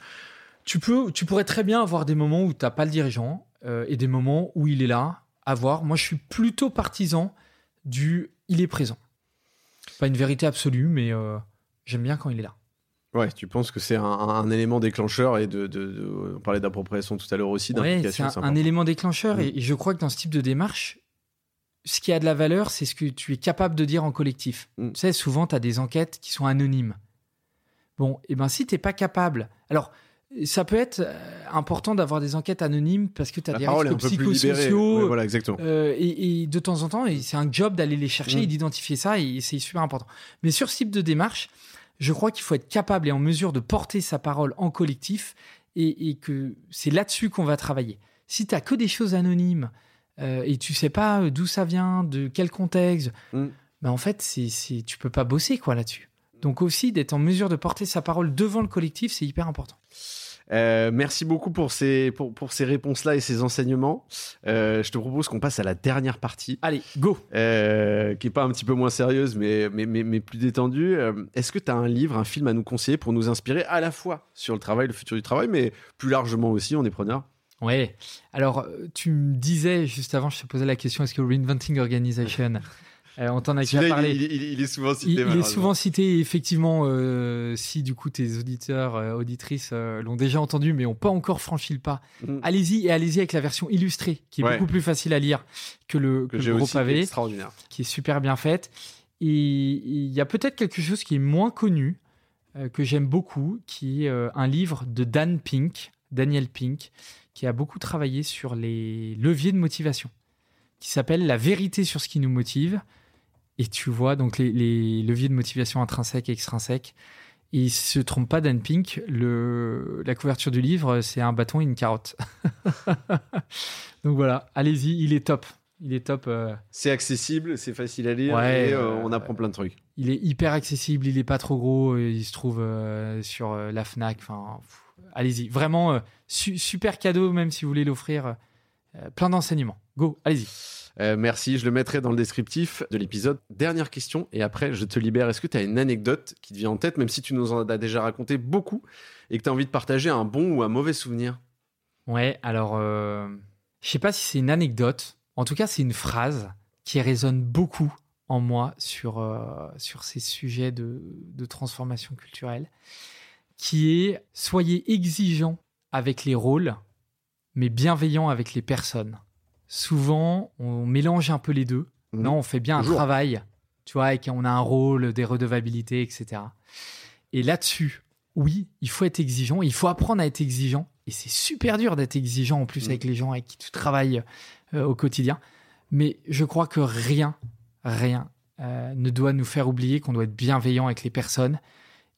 tu, peux, tu pourrais très bien avoir des moments où tu n'as pas le dirigeant euh, et des moments où il est là à voir. Moi, je suis plutôt partisan du il est présent. Pas une vérité absolue, mais j'aime bien quand il est là. Ouais, tu penses que c'est un, élément déclencheur et de, de, on parlait d'appropriation tout à l'heure aussi, d'implication. c'est un, élément déclencheur et, je crois que dans ce type de démarche, ce qui a de la valeur, c'est ce que tu es capable de dire en collectif. Mm. Tu sais, souvent, tu as des enquêtes qui sont anonymes. Bon, et eh ben si tu n'es pas capable. Alors, ça peut être euh, important d'avoir des enquêtes anonymes parce que tu as des risques psychosociaux. voilà, exactement. Euh, et, de temps en temps, c'est un job d'aller les chercher et mm. d'identifier ça et c'est super important. Mais sur ce type de démarche, je crois qu'il faut être capable et en mesure de porter sa parole en collectif et, que c'est là-dessus qu'on va travailler. Si tu que des choses anonymes euh, et tu sais pas euh, d'où ça vient, de quel contexte, mm. ben en fait, c'est, c'est, tu peux pas bosser quoi là-dessus. Donc aussi, d'être en mesure de porter sa parole devant le collectif, c'est hyper important. Euh, merci beaucoup pour ces, pour, pour ces réponses-là et ces enseignements. Euh, je te propose qu'on passe à la dernière partie. Allez, go euh, Qui est pas un petit peu moins sérieuse, mais, mais, mais, plus détendue. Est-ce que tu as un livre, un film à nous conseiller pour nous inspirer à la fois sur le travail, le futur du travail, mais plus largement aussi, on est preneur Ouais. Alors, tu me disais juste avant, je te posais la question est-ce que Reinventing Organization euh, on t'en a déjà parlé. Il, est souvent cité. Il, est souvent cité, effectivement, euh, si du coup tes auditeurs, euh, auditrices l'ont déjà entendu, mais n'ont pas encore franchi le pas, mm. allez-y et allez-y avec la version illustrée, qui est beaucoup plus facile à lire que le, que, gros pavé, extraordinaire. qui est super bien faite. Et il y a peut-être quelque chose qui est moins connu, que j'aime beaucoup, qui est un livre de Dan Pink, Daniel Pink, qui a beaucoup travaillé sur les leviers de motivation, qui s'appelle La vérité sur ce qui nous motive et tu vois donc les, leviers de motivation intrinsèques et extrinsèques. Et il se trompe pas, Dan Pink, le, la couverture du livre, c'est un bâton et une carotte. donc voilà, allez-y, il est top. Il est top. Euh. C'est accessible, c'est facile à lire et euh, on apprend plein de trucs. Il est hyper accessible, il est pas trop gros, il se trouve euh, sur la Fnac. Enfin, allez-y, vraiment super cadeau même si vous voulez l'offrir. plein d'enseignements. Go, allez-y. Euh, merci, je le mettrai dans le descriptif de l'épisode. Dernière question, et après je te libère. Est-ce que tu as une anecdote qui te vient en tête, même si tu nous en as déjà raconté beaucoup, et que tu as envie de partager un bon ou un mauvais souvenir? Ouais, alors, euh, je sais pas si c'est une anecdote. En tout cas, c'est une phrase qui résonne beaucoup en moi sur, euh, sur ces sujets de, de transformation culturelle, qui est soyez exigeants avec les rôles, mais bienveillants avec les personnes souvent, on mélange un peu les deux. Mhm. Non, on fait bien un travail, tu vois, et qu'on a un rôle, des redevabilités, etc. Et là-dessus, oui, il faut être exigeant, il faut apprendre à être exigeant. Et c'est super dur d'être exigeant en plus Mhm. avec les gens avec qui tu travailles euh, au quotidien. Mais je crois que rien, rien euh, ne doit nous faire oublier qu'on doit être bienveillant avec les personnes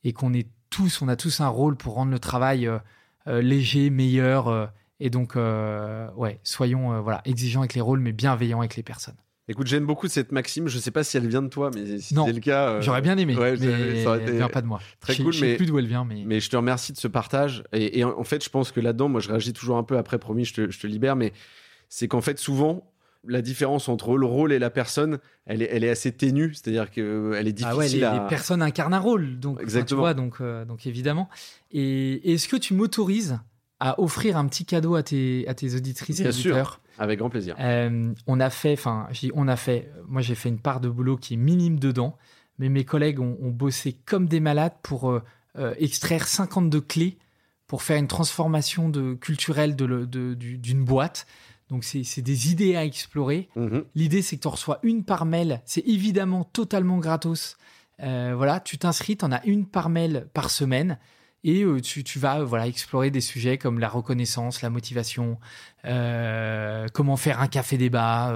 et qu'on est tous, on a tous un rôle pour rendre le travail euh, euh, léger, meilleur. euh, et donc, ouais, soyons voilà, exigeants avec les rôles, mais bienveillants avec les personnes. Écoute, j'aime beaucoup cette maxime. Je sais pas si elle vient de toi, mais si c'est le cas. euh, J'aurais bien aimé, ouais, mais ça elle vient pas de moi. très cool, je sais mais- plus d'où elle vient, mais, Mais je te remercie de ce partage. Et, et en en fait, je pense que là-dedans, moi, je réagis toujours un peu après, promis, je te, je te libère, mais c'est qu'en fait, souvent, la différence entre le rôle et la personne, elle est, elle est assez ténue, c'est-à-dire qu'elle est difficile Ah ouais, les, à... les personnes incarnent un rôle, donc enfin, tu Exactement. vois, donc, euh, donc évidemment. Et est-ce que tu m'autorises à offrir un petit cadeau à tes, à tes auditrices et Bien sûr. auditeurs? Avec grand plaisir. Euh, on a fait, enfin, on a fait, moi j'ai fait une part de boulot qui est minime dedans, mais mes collègues ont, ont bossé comme des malades pour euh, euh, extraire 52 clés pour faire une transformation de, culturelle de le- de- d'une boîte. Donc c'est des idées à explorer. Mhm. L'idée, c'est que tu en reçois une par mail. C'est évidemment totalement gratos. Euh, voilà, tu t'inscris, tu en as une par mail par semaine. Et euh, tu, tu vas euh, voilà, explorer des sujets comme la reconnaissance, la motivation, euh, comment faire un café débat,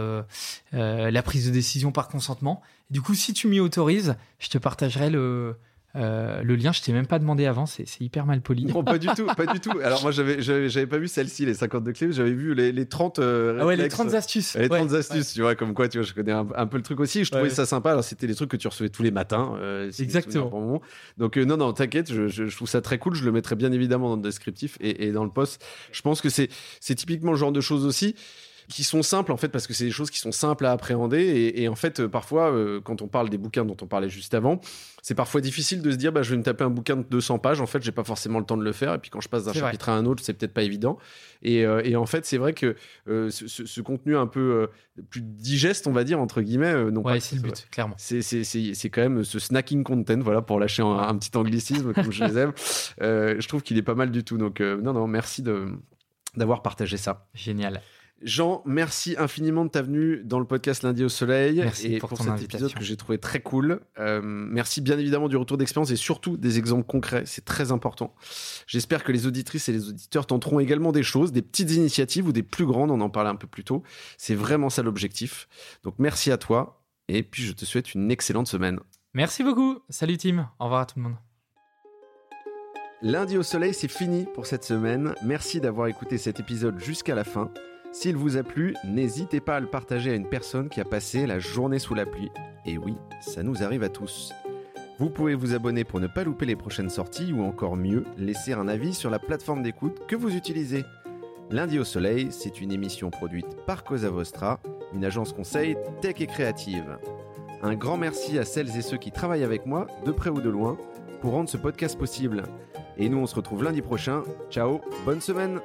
la prise de décision par consentement. Et du coup, si tu m'y autorises, je te partagerai le, euh, le lien. Je t'ai même pas demandé avant, c'est c'est hyper mal poli. Non, pas du tout, pas du tout. Alors moi, j'avais, j'avais, j'avais pas vu celle-ci, les 52 clés, j'avais vu les, les 30 euh, Ah ouais, les réflexes. 30 astuces. Les 30 Ouais, astuces, tu vois, comme quoi, tu vois, je connais un, un peu le truc aussi. Je trouvais Ouais. ça sympa. Alors, c'était les trucs que tu recevais tous les matins. euh, si Exactement. Donc, euh, non, non, t'inquiète, je, je- je trouve ça très cool. Je le mettrai bien évidemment dans le descriptif et, et dans le post. Je pense que c'est, c'est typiquement le genre de choses aussi qui sont simples en fait parce que c'est des choses qui sont simples à appréhender et, et en fait euh, parfois euh, quand on parle des bouquins dont on parlait juste avant c'est parfois difficile de se dire bah, je vais me taper un bouquin de 200 pages en fait j'ai pas forcément le temps de le faire et puis quand je passe d'un vrai. chapitre à un autre c'est peut-être pas évident et, euh, et en fait c'est vrai que euh, ce, ce- ce contenu un peu plus digeste on va dire entre guillemets non Ouais, c'est le but, clairement. c'est, quand même ce snacking content, voilà, pour lâcher un, un petit anglicisme comme je les aime. Je trouve qu'il est pas mal du tout. Donc, non, non, merci de, d'avoir partagé ça. Génial. Jean, merci infiniment de ta venue dans le podcast Lundi au Soleil Merci et pour cet invitation. épisode que j'ai trouvé très cool. Euh, merci bien évidemment du retour d'expérience et surtout des exemples concrets, c'est très important. J'espère que les auditrices et les auditeurs tenteront également des choses, des petites initiatives ou des plus grandes, on en parlait un peu plus tôt. C'est vraiment ça l'objectif. Donc merci à toi et puis je te souhaite une excellente semaine. Merci beaucoup. Salut Tim. Au revoir à tout le monde. Lundi au soleil, c'est fini pour cette semaine. Merci d'avoir écouté cet épisode jusqu'à la fin. S'il vous a plu, n'hésitez pas à le partager à une personne qui a passé la journée sous la pluie. Et oui, ça nous arrive à tous. Vous pouvez vous abonner pour ne pas louper les prochaines sorties ou encore mieux, laisser un avis sur la plateforme d'écoute que vous utilisez. Lundi au soleil, c'est une émission produite par Cosa Vostra, une agence conseil tech et créative. Un grand merci à celles et ceux qui travaillent avec moi, de près ou de loin, pour rendre ce podcast possible. Et nous, on se retrouve lundi prochain. Ciao, bonne semaine